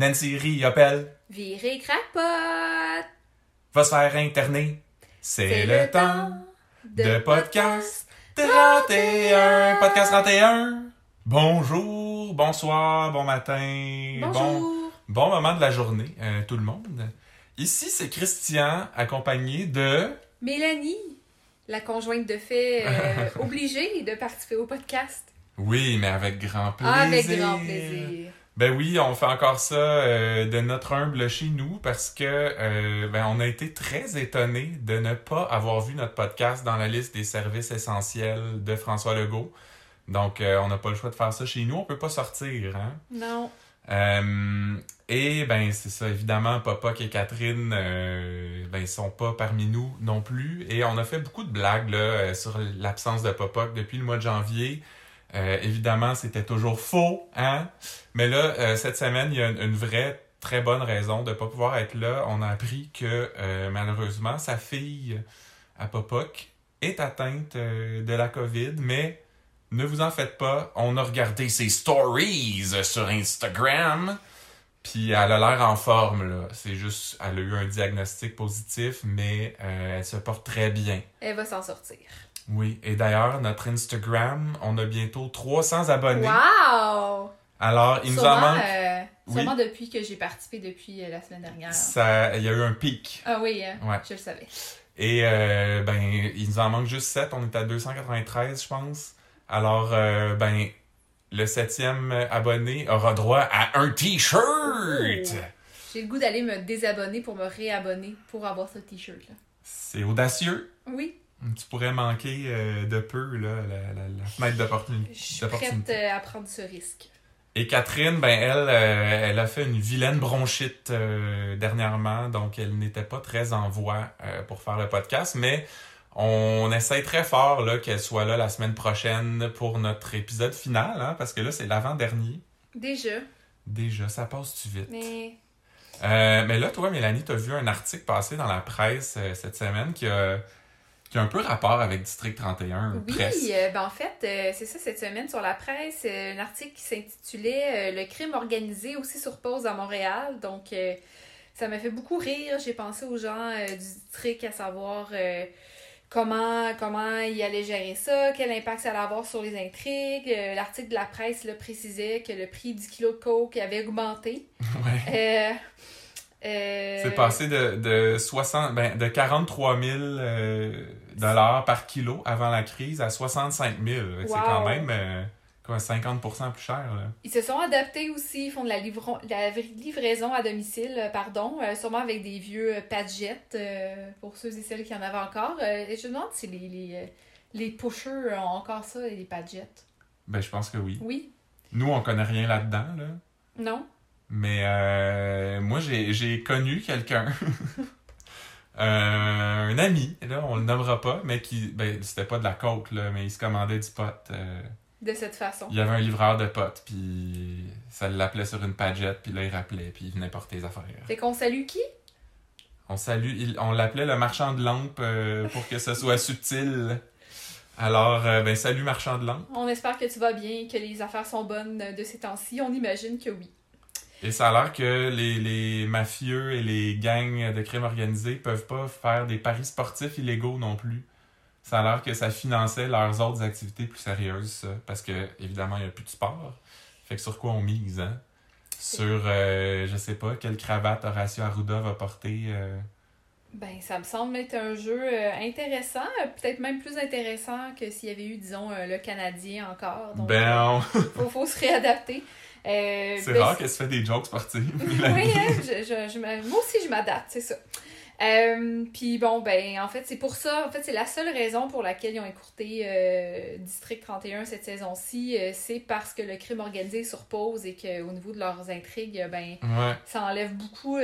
Nancy Riopelle Viré crackpot! va se faire interner. C'est le temps de podcast 31. Podcast 31. Bonjour, bonsoir, bon matin. Bon, Bonjour! bon moment de la journée, euh, tout le monde. Ici, c'est Christian, accompagné de... Mélanie, la conjointe de fait euh, obligée de participer au podcast. Oui, mais avec grand plaisir. Ah, avec grand plaisir. Ben oui, on fait encore ça euh, de notre humble chez nous parce que euh, ben on a été très étonnés de ne pas avoir vu notre podcast dans la liste des services essentiels de François Legault. Donc euh, on n'a pas le choix de faire ça chez nous, on peut pas sortir, hein? Non. Et ben c'est ça, évidemment, Popoc et Catherine, ben sont pas parmi nous non plus. Et on a fait beaucoup de blagues là sur l'absence de Popoc depuis le mois de janvier. Euh, évidemment, c'était toujours faux, hein? Mais là, euh, cette semaine, il y a une, vraie très bonne raison de pas pouvoir être là. On a appris que euh, malheureusement, sa fille à Popoc est atteinte de la COVID, mais ne vous en faites pas. On a regardé ses stories sur Instagram. Puis elle a l'air en forme, là. C'est juste, elle a eu un diagnostic positif, mais elle se porte très bien. Elle va s'en sortir. Oui, et d'ailleurs, notre Instagram, on a bientôt 300 abonnés. Wow! Alors, il nous en manque. euh, Oui. sûrement depuis que j'ai participé depuis euh, la semaine dernière. Ça, il y a eu un pic. Ah oui, hein, Ouais. je le savais. Et euh, ben, il nous en manque juste 7. On est à 293, je pense. Alors, euh, ben, le septième abonné aura droit à un t-shirt. Oh. J'ai le goût d'aller me désabonner pour me réabonner pour avoir ce t-shirt-là. C'est audacieux. Oui, Tu pourrais manquer euh, de peu là, la, la, la fenêtre d'opportun- je suis d'opportunité. prête euh, à prendre ce risque. Et Catherine, ben elle, euh, elle a fait une vilaine bronchite euh, dernièrement, donc elle n'était pas très en voie pour faire le podcast, mais on essaie très fort là qu'elle soit là la semaine prochaine pour notre épisode final, hein, parce que là c'est l'avant-dernier. Déjà, Déjà, ça passe-tu vite? mais mais là, toi, Mélanie, t'as vu un article passer dans la presse cette semaine qui a, qui a un peu rapport avec District 31, Oui, presque. euh, ben en fait, euh, c'est ça cette semaine sur la presse, euh, un article qui s'intitulait Le crime organisé aussi sur pause à Montréal. Donc, ça m'a fait beaucoup rire. J'ai pensé aux gens du district à savoir comment, comment ils allaient gérer ça, quel impact ça allait avoir sur les intrigues. L'article de la presse là, précisait que le prix du kilo de coke avait augmenté. Ouais. C'est passé de, de, 60, ben, de 43 000 euh, dollars par kilo avant la crise à 65 000. Fait que C'est quand même euh, quoi, 50 plus cher. Là. Ils se sont adaptés aussi, ils font de la, livron- la livraison à domicile, euh, pardon, euh, sûrement avec des vieux euh, Padgett, euh, pour ceux et celles qui en avaient encore. Et je me demande si les, les, les pushers ont encore ça, les Padgett. Ben, je pense que oui. Oui? Nous, on connaît rien là-dedans. Là. Non? Mais euh, moi, j'ai j'ai connu quelqu'un, un ami, là, on le nommera pas, mais qui, ben, c'était pas de la coke, là, mais il se commandait du pot. euh, De cette façon. il y avait un livreur de potes, puis ça l'appelait sur une pagette, puis là, il rappelait, puis il venait porter les affaires. Fait qu'on salue qui? On salue, il- on l'appelait le marchand de lampes euh, pour que ce soit subtil. Alors, euh, ben, salut marchand de lampes. On espère que tu vas bien, que les affaires sont bonnes euh, de ces temps-ci. On imagine que oui. Et ça a l'air que les, les mafieux et les gangs de crime organisé peuvent pas faire des paris sportifs illégaux non plus. Ça a l'air que ça finançait leurs autres activités plus sérieuses, ça, parce que évidemment il n'y a plus de sport. Fait que sur quoi on mise, hein? Sur, euh, je sais pas, quelle cravate Horacio Arruda va porter. euh, Ben, ça me semble être un jeu euh, intéressant, peut-être même plus intéressant que s'il y avait eu, disons, euh, le Canadien encore. Donc, Ben, faut, faut se réadapter. Euh, c'est ben, rare qu'elle se fait des jokes sportives. oui, hein, je, je, je moi aussi, je m'adapte, c'est ça. Euh, Puis bon, ben, en fait, c'est pour ça, en fait, c'est la seule raison pour laquelle ils ont écourté euh, District 31 cette saison-ci, euh, c'est parce que le crime organisé sur pause et qu'au niveau de leurs intrigues, ben, Ouais. ça enlève beaucoup,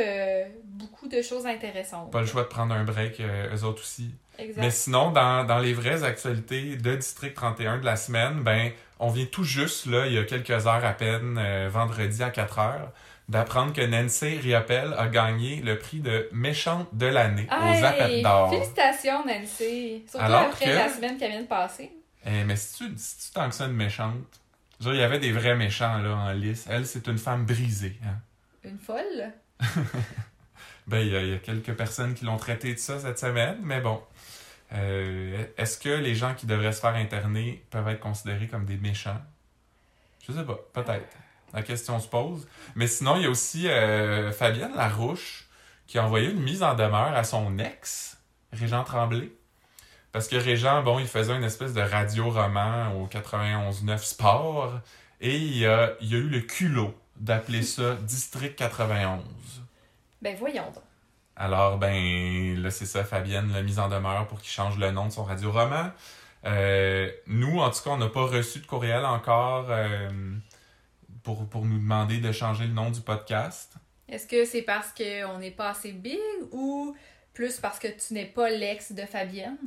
beaucoup de choses intéressantes. Pas le choix de prendre un break, eux autres aussi. Exact. Mais sinon, dans, dans les vraies actualités de District 31 de la semaine, ben, on vient tout juste, là, il y a quelques heures à peine, euh, vendredi à 4 heures, d'apprendre que Nancy Riopelle a gagné le prix de méchante de l'année aux Appels d'or. Félicitations, Nancy. Surtout Alors après que- la semaine qui vient de passer. Eh, mais si tu, si tu tant que ça une méchante, genre, il y avait des vrais méchants là, en lice. Elle, c'est une femme brisée. Hein? une folle? ben, il y, y a quelques personnes qui l'ont traité de ça cette semaine, mais bon. Euh, Est-ce que les gens qui devraient se faire interner peuvent être considérés comme des méchants? Je sais pas, peut-être. La question se pose. Mais sinon, il y a aussi euh, Fabienne Larouche qui a envoyé une mise en demeure à son ex, Régent Tremblay. Parce que Régent, bon, il faisait une espèce de radio-roman au 91.9 Sport et il y a, il a eu le culot d'appeler ça District 91. Ben voyons donc. Alors, ben, là, c'est ça, Fabienne l'a mise en demeure pour qu'il change le nom de son radio-roman. Euh, nous, en tout cas, on n'a pas reçu de courriel encore euh, pour, pour nous demander de changer le nom du podcast. Est-ce que c'est parce qu'on n'est pas assez big ou plus parce que tu n'es pas l'ex de Fabienne?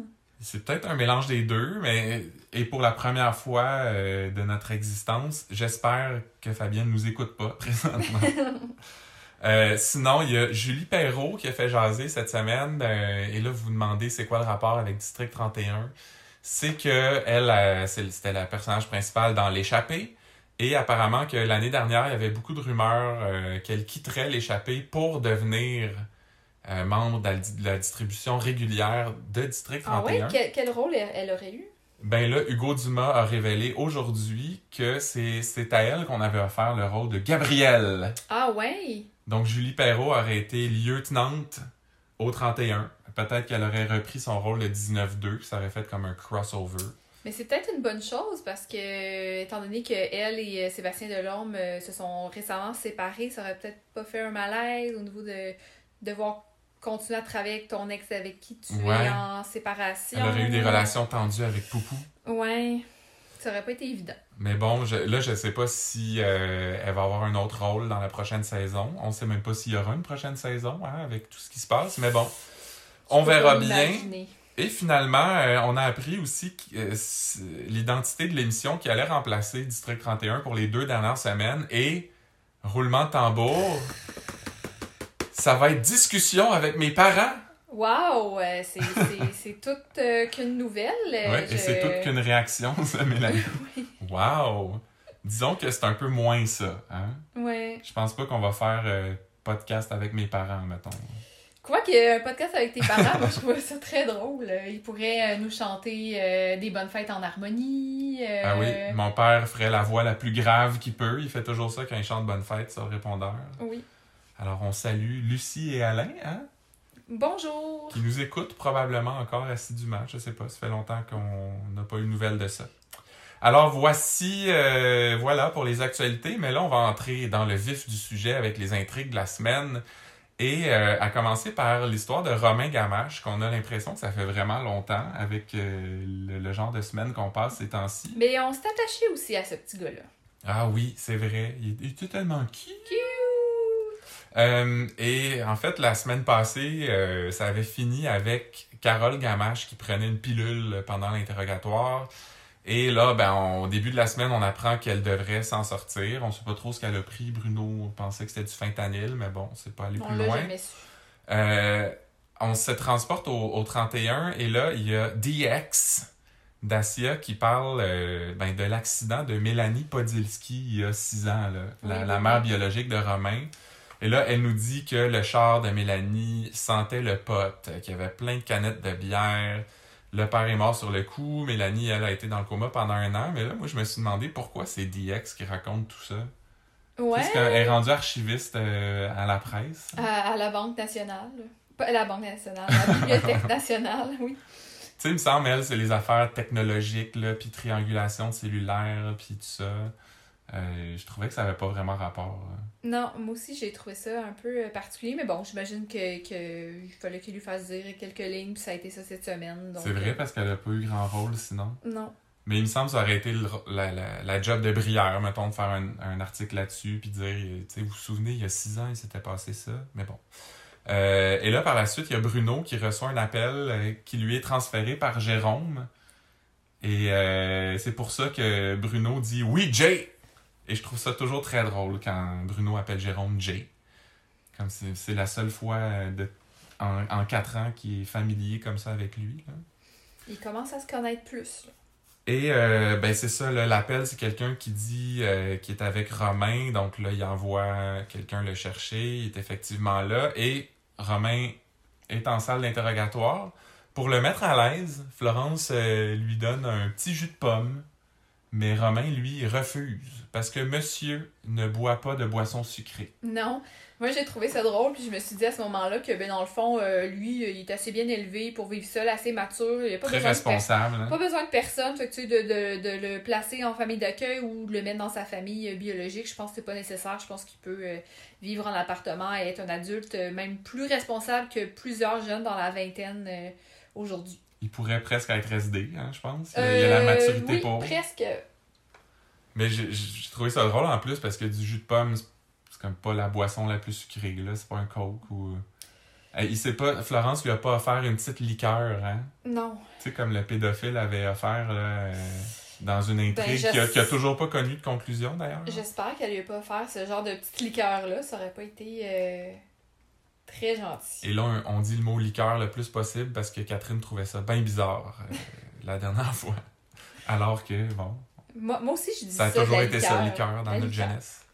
C'est peut-être un mélange des deux, mais et pour la première fois euh, de notre existence, j'espère que Fabienne nous écoute pas présentement. Euh, sinon, il y a Julie Perrault qui a fait jaser cette semaine. euh, et là, vous vous demandez c'est quoi le rapport avec District 31. C'est que elle, euh, c'était la personnage principale dans L'échappée. Et apparemment que l'année dernière, il y avait beaucoup de rumeurs euh, qu'elle quitterait L'échappée pour devenir membre de la, de la distribution régulière de District Ah 31. ouais? Quel, quel rôle elle, aurait eu? Ben là, Hugo Dumas a révélé aujourd'hui que c'est c'est à elle qu'on avait offert le rôle de Gabrielle. Ah ouais? Donc Julie Perrault aurait été lieutenante au 31. Peut-être qu'elle aurait repris son rôle de 19-2, puis ça aurait fait comme un crossover. Mais c'est peut-être une bonne chose parce que, étant donné que elle et euh, Sébastien Delorme euh, se sont récemment séparés, ça aurait peut-être pas fait un malaise au niveau de devoir continuer à travailler avec ton ex avec qui tu Ouais. es en séparation. Elle aurait eu des relations tendues avec Poupou. Ouais. Ça aurait pas été évident. Mais bon, je- là, je sais pas si euh, elle va avoir un autre rôle dans la prochaine saison. On sait même pas s'il y aura une prochaine saison hein, avec tout ce qui se passe. Mais bon, on Je verra bien. Et finalement, euh, on a appris aussi euh, l'identité de l'émission qui allait remplacer District 31 pour les deux dernières semaines. Et, roulement de tambour, ça va être discussion avec mes parents. Wow! euh, c'est- toute euh, qu'une nouvelle. euh, je- Et c'est toute qu'une réaction, ça, Mélanie. Oui. Wow! Disons que c'est un peu moins ça. Hein? Ouais. Je pense pas qu'on va faire euh, podcast avec mes parents, mettons. Quoi qu'il y ait un podcast avec tes parents, moi je trouve ça très drôle. Ils pourraient euh, nous chanter euh, des bonnes fêtes en harmonie. euh, Ah oui, mon père ferait la voix la plus grave qu'il peut. Il fait toujours ça quand il chante Bonne fête sur le répondeur. oui. Alors on salue Lucie et Alain, hein? Bonjour! qui nous écoutent probablement encore assidûment. Je sais pas, ça fait longtemps qu'on n'a pas eu de nouvelles de ça. Alors voici, euh, voilà pour les actualités, mais là on va entrer dans le vif du sujet avec les intrigues de la semaine. Et euh, à commencer par l'histoire de Romain Gamache, qu'on a l'impression que ça fait vraiment longtemps avec euh, le, le genre de semaine qu'on passe ces temps-ci. Mais on s'est attaché aussi à ce petit gars-là. Ah oui, c'est vrai, il, il était tellement cute. Cute! Et en fait, la semaine passée, ça avait fini avec Carole Gamache qui prenait une pilule pendant l'interrogatoire. Et là, ben, on- au début de la semaine, on apprend qu'elle devrait s'en sortir. On sait pas trop ce qu'elle a pris. Bruno pensait que c'était du fentanyl, mais bon, c'est pas allé On plus loin. su. Euh, on se transporte au, au 31 et là, il y a DX Dacia qui parle euh, ben, de l'accident de Mélanie Podilski il y a six ans, là, la, Oui, la mère biologique de Romain. Et là, elle nous dit que le char de Mélanie sentait le pot, qu'il y avait plein de canettes de bière. Le père est mort sur le coup. Mélanie, elle a été dans le coma pendant un an. Mais là, moi, je me suis demandé pourquoi c'est DX qui raconte tout ça. Ouais. Parce qu'elle est rendue archiviste euh, à la presse. À, à la Banque nationale. Pas la Banque nationale, la Bibliothèque nationale, oui. Tu sais, il me semble, elle, c'est les affaires technologiques, là, puis triangulation cellulaire, puis tout ça. Euh, je trouvais que ça avait pas vraiment rapport. euh. Non, moi aussi j'ai trouvé ça un peu euh, particulier, mais bon, j'imagine que, que il fallait qu'il lui fasse dire quelques lignes, puis ça a été ça cette semaine. C'est vrai parce qu'elle a pas eu grand rôle sinon. Non. Mais il me semble que ça aurait été le- la, la, la job de Brière, mettons, de faire un, un article là-dessus, puis de dire, tu sais, vous vous souvenez, il y a six ans, il s'était passé ça. Mais bon. Euh, et là, par la suite, il y a Bruno qui reçoit un appel euh, qui lui est transféré par Jérôme. Et euh, c'est pour ça que Bruno dit Oui, Jay! Et je trouve ça toujours très drôle quand Bruno appelle Jérôme Jay. Comme c'est la seule fois de, en, en quatre ans qu'il est familier comme ça avec lui. là. Il commence à se connaître plus. là. Et euh, ben c'est ça, l'appel, c'est quelqu'un qui dit euh, qu'il est avec Romain. Donc là, il envoie quelqu'un le chercher. Il est effectivement là. Et Romain est en salle d'interrogatoire. Pour le mettre à l'aise, Florence euh, lui donne un petit jus de pomme. Mais Romain, lui, refuse. Parce que monsieur ne boit pas de boisson sucrée. Non. Moi, j'ai trouvé ça drôle, puis je me suis dit à ce moment-là que, ben, dans le fond, euh, lui, il est assez bien élevé pour vivre seul, assez mature. Il a pas Très besoin de responsable. hein. Pas besoin de personne, fait que, tu sais, de, de, de le placer en famille d'accueil ou de le mettre dans sa famille euh, biologique, je pense que c'est pas nécessaire. Je pense qu'il peut euh, vivre en appartement et être un adulte euh, même plus responsable que plusieurs jeunes dans la vingtaine euh, aujourd'hui. Il pourrait presque être SD, hein, je pense. Il a, il a la Euh, maturité oui, pour. presque. Mais j'ai trouvé ça drôle en plus parce que du jus de pomme, c'est comme pas la boisson la plus sucrée, là. C'est pas un coke ou. Euh, il sait pas. Florence lui a pas offert une petite liqueur, hein? Non. Tu sais, comme le pédophile avait offert, là, euh, dans une intrigue Ben, je- qui, a, qui a toujours pas connu de conclusion, d'ailleurs. J'espère qu'elle lui a pas offert ce genre de petite liqueur-là. Ça aurait pas été euh, très gentil. Et là, on, dit le mot liqueur le plus possible parce que Catherine trouvait ça bien bizarre euh, la dernière fois. Alors que, bon, Moi, moi aussi, je dis Ça a ça. de toujours été ça, liqueur. liqueur, dans notre liqueur. jeunesse.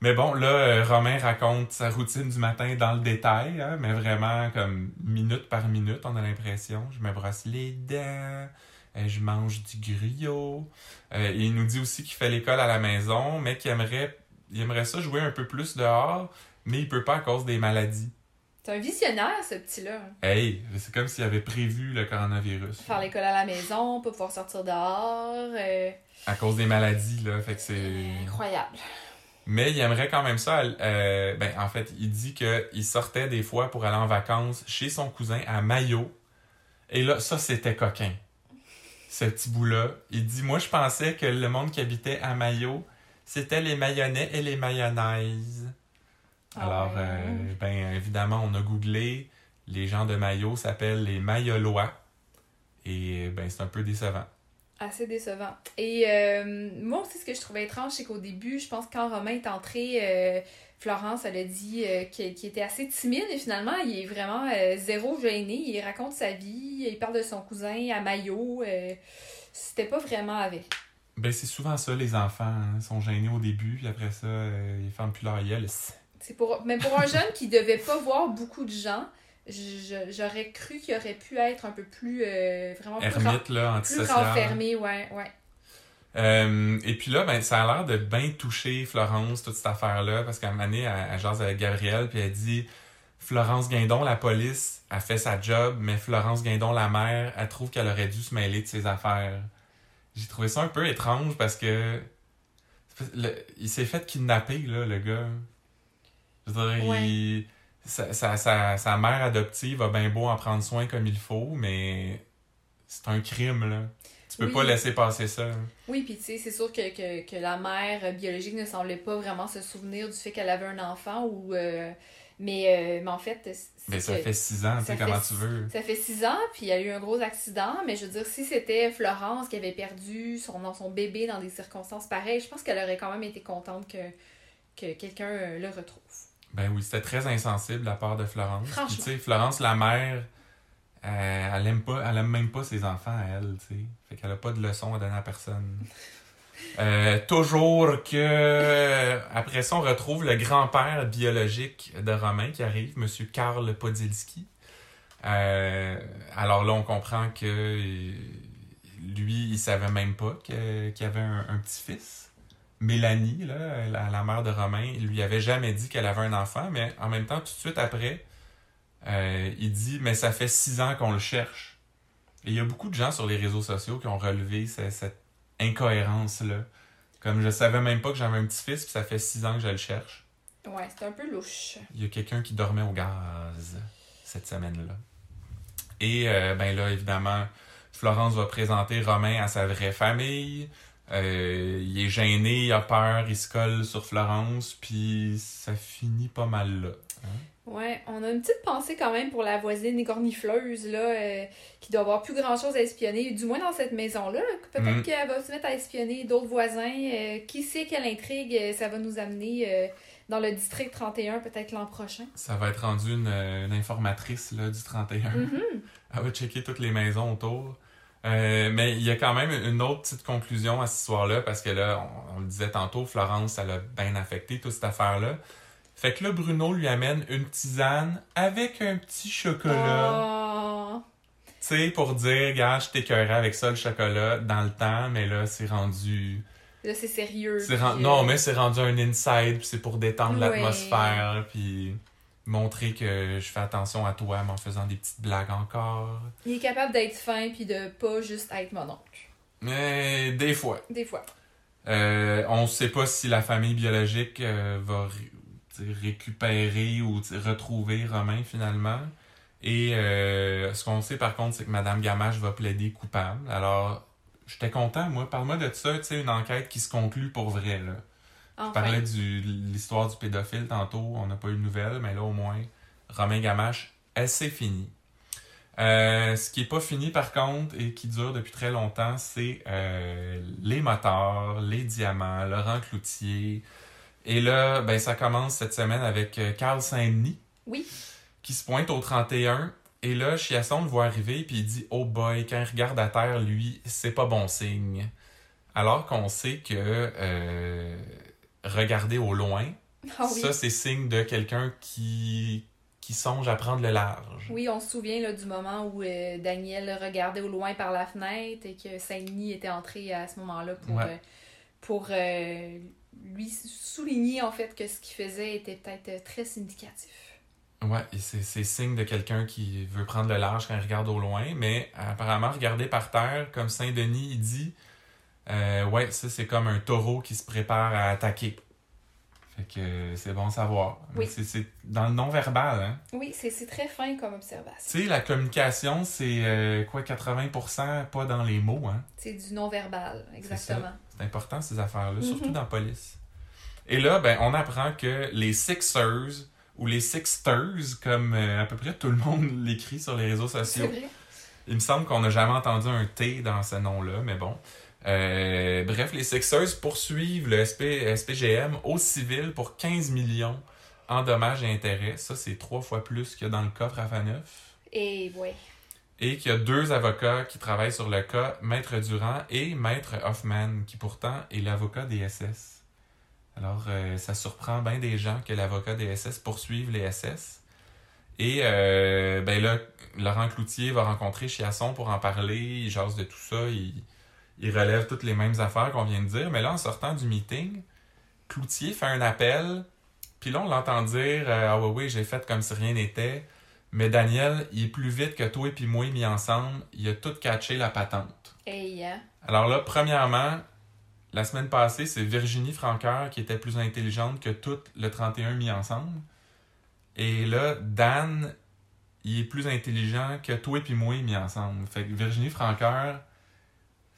Mais bon, là, euh, Romain raconte sa routine du matin dans le détail, hein, mais vraiment comme minute par minute, on a l'impression. Je me brosse les dents, euh, je mange du griot. Et il nous dit aussi qu'il fait l'école à la maison, mais qu'il aimerait, il aimerait ça jouer un peu plus dehors, mais il peut pas à cause des maladies. C'est un visionnaire, ce petit-là. Hey, c'est comme s'il avait prévu le coronavirus. Faire l'école à la maison, pas pouvoir sortir dehors. euh, À cause des maladies, là, fait que c'est... incroyable. Mais il aimerait quand même ça. euh, ben, en fait, il dit qu'il sortait des fois pour aller en vacances chez son cousin à Mayo. Et là, ça, c'était coquin. Ce petit bout-là. Il dit Moi, je pensais que le monde qui habitait à Mayo, c'était les mayonnais et les mayonnaises. Ah Alors, ouais. euh, ben, évidemment, on a googlé. Les gens de Mayo s'appellent les Mayolois. Et ben, c'est un peu décevant. Assez décevant. Et euh, moi aussi, ce que je trouvais étrange, c'est qu'au début, je pense que quand Romain est entré, euh, Florence, elle a dit qu'il était assez timide et finalement, il est vraiment zéro gêné. Il raconte sa vie, il parle de son cousin à Mayo. C'était pas vraiment avec. Ben, c'est souvent ça, les enfants. hein. Ils sont gênés au début, puis après ça, ils ferment plus leur gueule. C'est pour... Mais pour un jeune qui devait pas voir beaucoup de gens, j'aurais cru qu'il aurait pu être un peu plus. euh, vraiment plus, là, plus renfermé, ouais, ouais. Euh, et puis là, ben, ça a l'air de bien toucher Florence, toute cette affaire-là, parce qu'à un moment donné, elle, elle jase avec Gabrielle, puis elle dit Florence Guindon, la police, a fait sa job, mais Florence Guindon, la mère, elle trouve qu'elle aurait dû se mêler de ses affaires. J'ai trouvé ça un peu étrange parce que le- il s'est fait kidnapper, là, le gars. Je veux dire, Ouais. il- sa, sa, sa, sa mère adoptive a bien beau en prendre soin comme il faut, mais c'est un crime, là. Tu peux Oui. pas laisser passer ça. Oui, puis tu sais, c'est sûr que, que, que la mère biologique ne semblait pas vraiment se souvenir du fait qu'elle avait un enfant ou. euh, mais, euh, mais en fait. c'est Mais ça fait six ans, tu sais, comment tu veux. Ça fait six ans, puis il y a eu un gros accident, mais je veux dire, si c'était Florence qui avait perdu son, son bébé dans des circonstances pareilles, je pense qu'elle aurait quand même été contente que, que quelqu'un le retrouve. Ben oui, c'était très insensible la part de Florence. Puis Franchement. tu sais, Florence, la mère, euh, elle aime pas, elle aime même pas ses enfants à elle, tu sais. Fait qu'elle a pas de leçons à donner à personne. Euh, toujours que après ça, on retrouve le grand-père biologique de Romain qui arrive, Monsieur Karl Podilski. Euh, alors là, on comprend que euh, lui, il savait même pas qu'il y avait un, un petit-fils. Mélanie, là, la, la mère de Romain, il lui avait jamais dit qu'elle avait un enfant, mais en même temps, tout de suite après, euh, il dit Mais ça fait six ans qu'on le cherche. Et il y a beaucoup de gens sur les réseaux sociaux qui ont relevé ce- cette incohérence-là. Comme je savais même pas que j'avais un petit-fils, puis ça fait six ans que je le cherche. Ouais, c'est un peu louche. Il y a quelqu'un qui dormait au gaz cette semaine-là. Et euh, ben là, évidemment, Florence va présenter Romain à sa vraie famille. Euh, il est gêné, il a peur, il se colle sur Florence, puis ça finit pas mal là. Ouais, on a une petite pensée quand même pour la voisine écornifleuse, là, euh, qui doit avoir plus grand chose à espionner, du moins dans cette maison-là. Peut-être Mm. qu'elle va se mettre à espionner d'autres voisins. euh, qui sait quelle intrigue ça va nous amener dans le district 31, peut-être l'an prochain. Ça va être rendu une, une informatrice là, du 31. Mhm. Elle va checker toutes les maisons autour. Euh, mais il y a quand même une autre petite conclusion à cette histoire-là, parce que là, on, on le disait tantôt, Florence, ça l'a bien affecté, toute cette affaire-là. Fait que là, Bruno lui amène une tisane avec un petit chocolat. Oh. Tu sais, pour dire, gars, je t'écœurais avec ça, le chocolat, dans le temps, mais là, c'est rendu... Là, c'est sérieux. puis, ren- euh, Non, mais c'est rendu un inside, puis c'est pour détendre Ouais. l'atmosphère, puis montrer que je fais attention à toi, mais en faisant des petites blagues encore. Il est capable d'être fin puis de pas juste être mon oncle. Mais des fois. Des fois. Euh, on sait pas si la famille biologique euh, va récupérer ou retrouver Romain finalement. Et euh, ce qu'on sait par contre, c'est que Madame Gamache va plaider coupable. Alors, j'étais content, moi. Parle-moi de ça, tu sais, une enquête qui se conclut pour vrai, là. Je Enfin. parlais de l'histoire du pédophile tantôt, on n'a pas eu de nouvelles, mais là au moins, Romain Gamache, elle c'est fini. Euh, ce qui est pas fini par contre et qui dure depuis très longtemps, c'est euh, les moteurs, les diamants, Laurent Cloutier. Et là, ben ça commence cette semaine avec euh, Carl Saint-Denis Oui. qui se pointe au 31. Et là, Chiasson le voit arriver puis il dit Oh boy, quand il regarde à terre, lui, c'est pas bon signe. Alors qu'on sait que euh, regarder au loin, Ah oui. ça c'est signe de quelqu'un qui, qui songe à prendre le large. Oui, on se souvient là, du moment où euh, Daniel regardait au loin par la fenêtre et que Saint-Denis était entré à ce moment-là pour, Ouais. euh, pour euh, lui souligner en fait que ce qu'il faisait était peut-être très significatif. Ouais, et c'est c'est signe de quelqu'un qui veut prendre le large quand il regarde au loin, mais apparemment, regarder par terre, comme Saint-Denis, il dit, euh, ouais, ça c'est comme un taureau qui se prépare à attaquer. Fait que c'est bon à savoir. Oui. C'est- C'est dans le non-verbal, hein? Oui, c'est c'est très fin comme observation. Tu sais, la communication, c'est euh, quoi, 80% pas dans les mots, hein? C'est du non-verbal, exactement. C'est important ces affaires-là, surtout Mhm. dans la police. Et là, ben, on apprend que les Sixers, ou les Sixters, comme euh, à peu près tout le monde l'écrit sur les réseaux C'est sociaux, vrai. il me semble qu'on n'a jamais entendu un T dans ce nom-là, mais bon. Euh, bref, les Sixers poursuivent le SP, SPGM au civil pour 15 millions en dommages et intérêts. Ça, c'est trois fois plus que dans le cas Frafaneuf. Et ouais. Et qu'il y a deux avocats qui travaillent sur le cas, Maître Durand et Maître Hoffman, qui pourtant est l'avocat des SS. Alors, euh, ça surprend bien des gens que l'avocat des SS poursuive les SS. Et euh, ben là, Laurent Cloutier va rencontrer Chiasson pour en parler, il jase de tout ça, il, il relève toutes les mêmes affaires qu'on vient de dire. Mais là, en sortant du meeting, Cloutier fait un appel, puis là, on l'entend dire euh, Ah oui, oui, j'ai fait comme si rien n'était. Mais Daniel, il est plus vite que toi et puis moi mis ensemble. Il a tout catché la patente. Et hein? Alors là, premièrement, la semaine passée, c'est Virginie Franqueur qui était plus intelligente que tout le 31 mis ensemble. Et là, Dan, il est plus intelligent que toi et puis moi mis ensemble. Fait que Virginie Franqueur,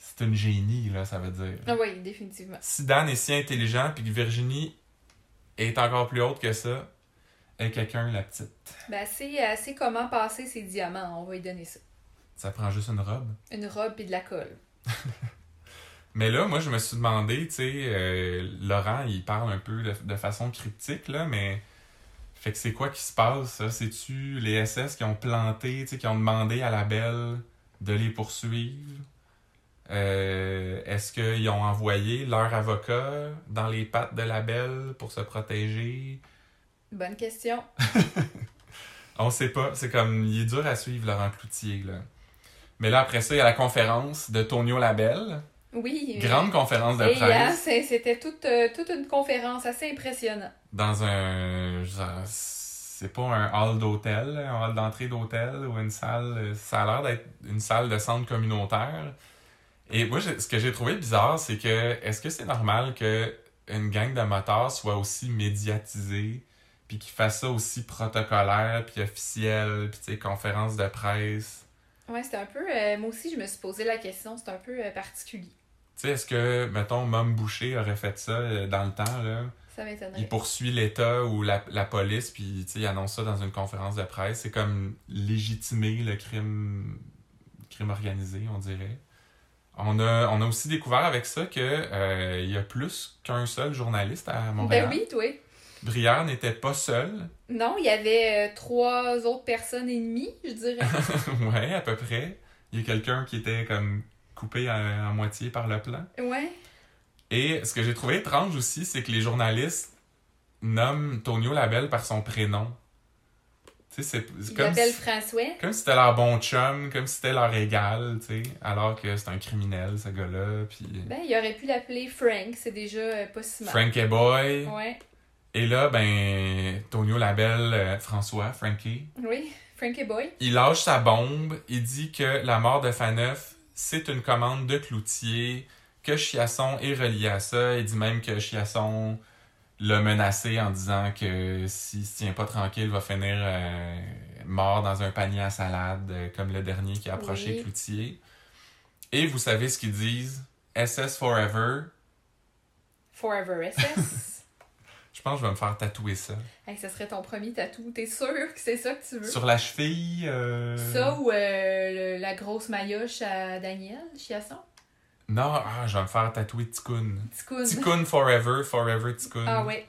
c'est une génie, là, ça veut dire. Ah oui, définitivement. Si Dan est si intelligent puis que Virginie est encore plus haute que ça, est quelqu'un, la petite. Ben, c'est comment passer ses diamants, on va lui donner ça. Ça prend juste une robe. Une robe et de la colle. Mais là, moi, je me suis demandé, tu sais, euh, Laurent, il parle un peu de, de façon cryptique, là, mais. Fait que c'est quoi qui se passe, ça? C'est-tu les SS qui ont planté, tu sais, qui ont demandé à la belle de les poursuivre? Euh, Est-ce qu'ils ont envoyé leur avocat dans les pattes de la belle pour se protéger? Bonne question. On sait pas. C'est comme, il est dur à suivre, Laurent Cloutier, là. Mais là, après ça, il y a la conférence de Tonio Labelle. Oui. Grande conférence de Et hein, presse. c'était toute, euh, toute une conférence assez impressionnante. dans un c'est pas un hall d'hôtel, un hall d'entrée d'hôtel ou une salle, ça a l'air d'être une salle de centre communautaire. Et moi, ce que j'ai trouvé bizarre, c'est que est-ce que c'est normal que une gang de motards soit aussi médiatisée, puis qu'ils fassent ça aussi protocolaire, puis officiel, puis tu sais, conférence de presse? Ouais, c'était un peu. euh, moi aussi, je me suis posé la question. C'est un peu euh, particulier. Tu sais, est-ce que, mettons, Mom Boucher aurait fait ça euh, dans le temps, là? Ça m'étonnerait. il poursuit l'État ou la, la police, puis tu sais, il annonce ça dans une conférence de presse. C'est comme légitimer le crime, crime organisé, on dirait. On a, on a aussi découvert avec ça que euh, il y a plus qu'un seul journaliste à Montréal. Ben oui, toi. Brière n'était pas seul. Non, il y avait euh, trois autres personnes ennemies, je dirais. ouais, à peu près. Il y a quelqu'un qui était comme coupé à, à moitié par le plan. Ouais. Et ce que j'ai trouvé étrange aussi, c'est que les journalistes nomment Tonio Labelle par son prénom. Tu sais, c'est c'est Il comme, l'appelle si- François. comme si c'était leur bon chum, comme si c'était leur égal, tu sais, alors que c'est un criminel, ce gars-là, puis Ben, il aurait pu l'appeler Frank, c'est déjà euh, pas si mal. Frankie Boy. Ouais. Et là, ben, Tonio Labelle, euh, François, Frankie, Oui, Frankie Boy. il lâche sa bombe, il dit que la mort de Faneuf, c'est une commande de Cloutier, que Chiasson est relié à ça. Il dit même que Chiasson l'a menacé en disant que s'il se tient pas tranquille, il va finir euh, mort dans un panier à salade, euh, comme le dernier qui a approché Oui. Cloutier. Et vous savez ce qu'ils disent? SS Forever. Forever SS. Je pense que je vais me faire tatouer ça. hey, ça serait ton premier tatou. T'es sûr que c'est ça que tu veux? Sur la cheville. euh, Ça ou euh, le- la grosse maillotche à Daniel, Chiasson? Non, ah, je vais me faire tatouer. Ticoun. Ticoun Forever, Forever Ticoun. Ah ouais.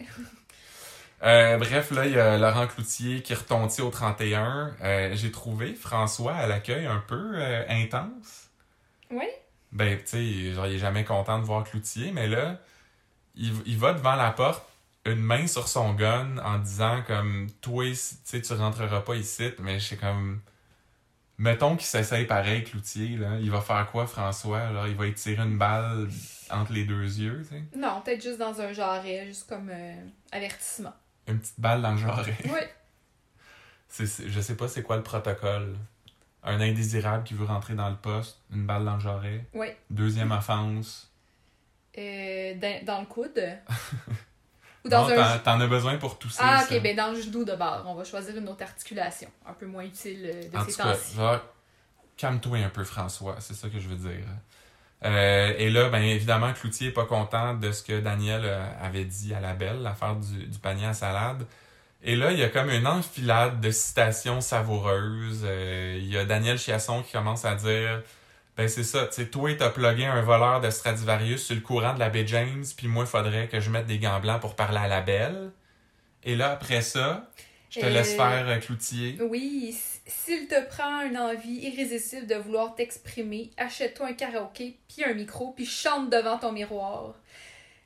Euh, bref, là, il y a Laurent Cloutier qui retontit au 31. Euh, J'ai trouvé François à l'accueil un peu euh, intense. Oui? Ben, tu sais, genre, il est jamais content de voir Cloutier, mais là, il, il va devant la porte, une main sur son gun, en disant comme, toi, tu sais, tu rentreras pas ici, mais c'est comme, mettons qu'il s'essaye pareil, Cloutier, là, il va faire quoi, François? Il va lui tirer une balle entre les deux yeux, tu sais? Non, peut-être juste dans un jarret, juste comme euh, avertissement. Une petite balle dans le jarret. Oui. C'est- c'est- je sais pas c'est quoi le protocole. Un indésirable qui veut rentrer dans le poste, une balle dans le jarret. Oui. Deuxième offense. Euh, dans, dans le coude. Ou dans Non, un. t'en- as besoin pour tousser. Ah, ça. ok, ben dans le genou de bord. On va choisir une autre articulation. Un peu moins utile euh, de En ces temps-ci. genre, calme-toi un peu, François. C'est ça que je veux dire. Euh, et là, ben évidemment, Cloutier est pas content de ce que Daniel euh, avait dit à la belle, l'affaire du, du panier à salade. Et là, il y a comme une enfilade de citations savoureuses. Euh, il y a Daniel Chiasson qui commence à dire Ben c'est ça, tu sais, toi, t'as plugué un voleur de Stradivarius sur le courant de la baie James, puis moi, il faudrait que je mette des gants blancs pour parler à la belle. Et là, après ça, je te Euh, laisse faire euh, Cloutier. Oui, s'il te prend une envie irrésistible de vouloir t'exprimer, achète-toi un karaoké, puis un micro, puis chante devant ton miroir.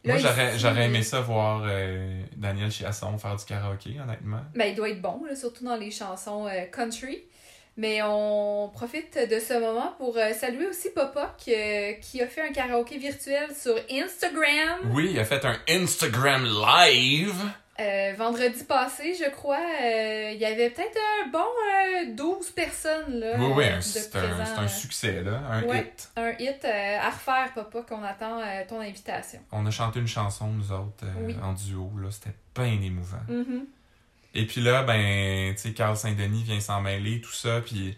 Là, Moi, j'aurais, aimé ça voir euh, Daniel Chiasson faire du karaoké, honnêtement. Ben, il doit être bon, là, surtout dans les chansons euh, country. Mais on profite de ce moment pour euh, saluer aussi Popoc euh, qui a fait un karaoké virtuel sur Instagram Oui, il a fait un Instagram live. euh, vendredi passé, je crois. Euh, il y avait peut-être un bon euh, 12 personnes là, oui, oui, c'est, un, succès, là. Un Ouais. hit. un hit à refaire, Popoc. On attend ton invitation. On a chanté une chanson, nous autres, Oui. en duo, là. C'était bien émouvant. Mhm. Et puis là, ben, tu sais, Carl Saint-Denis vient s'en mêler, tout ça. Puis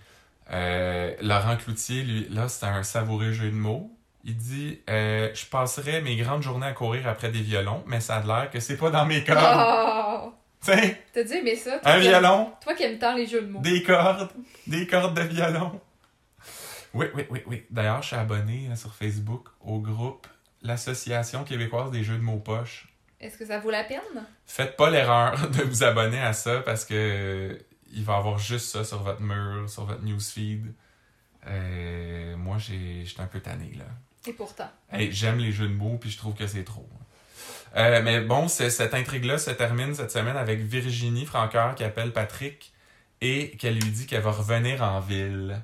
euh, Laurent Cloutier, lui, là, c'était un savoureux jeu de mots. Il dit euh, Je passerais mes grandes journées à courir après des violons, mais ça a l'air que c'est pas dans mes cordes. Oh! Tu sais, T'as dû aimer ça? toi un aimes- violon, Toi qui aimes tant les jeux de mots. des cordes, des cordes de violon. Oui, oui, oui, oui. D'ailleurs, je suis abonné hein, sur Facebook au groupe L'Association québécoise des jeux de mots poche. Est-ce que ça vaut la peine? Faites pas l'erreur de vous abonner à ça parce que euh, il va y avoir juste ça sur votre mur, sur votre newsfeed. Euh, moi, j'ai, j'étais un peu tanné, là. Et pourtant. Hey, j'aime les jeux de mots, puis je trouve que c'est trop. Euh, mais bon, cette intrigue-là se termine cette semaine avec Virginie Francoeur qui appelle Patrick et qu'elle lui dit qu'elle va revenir en ville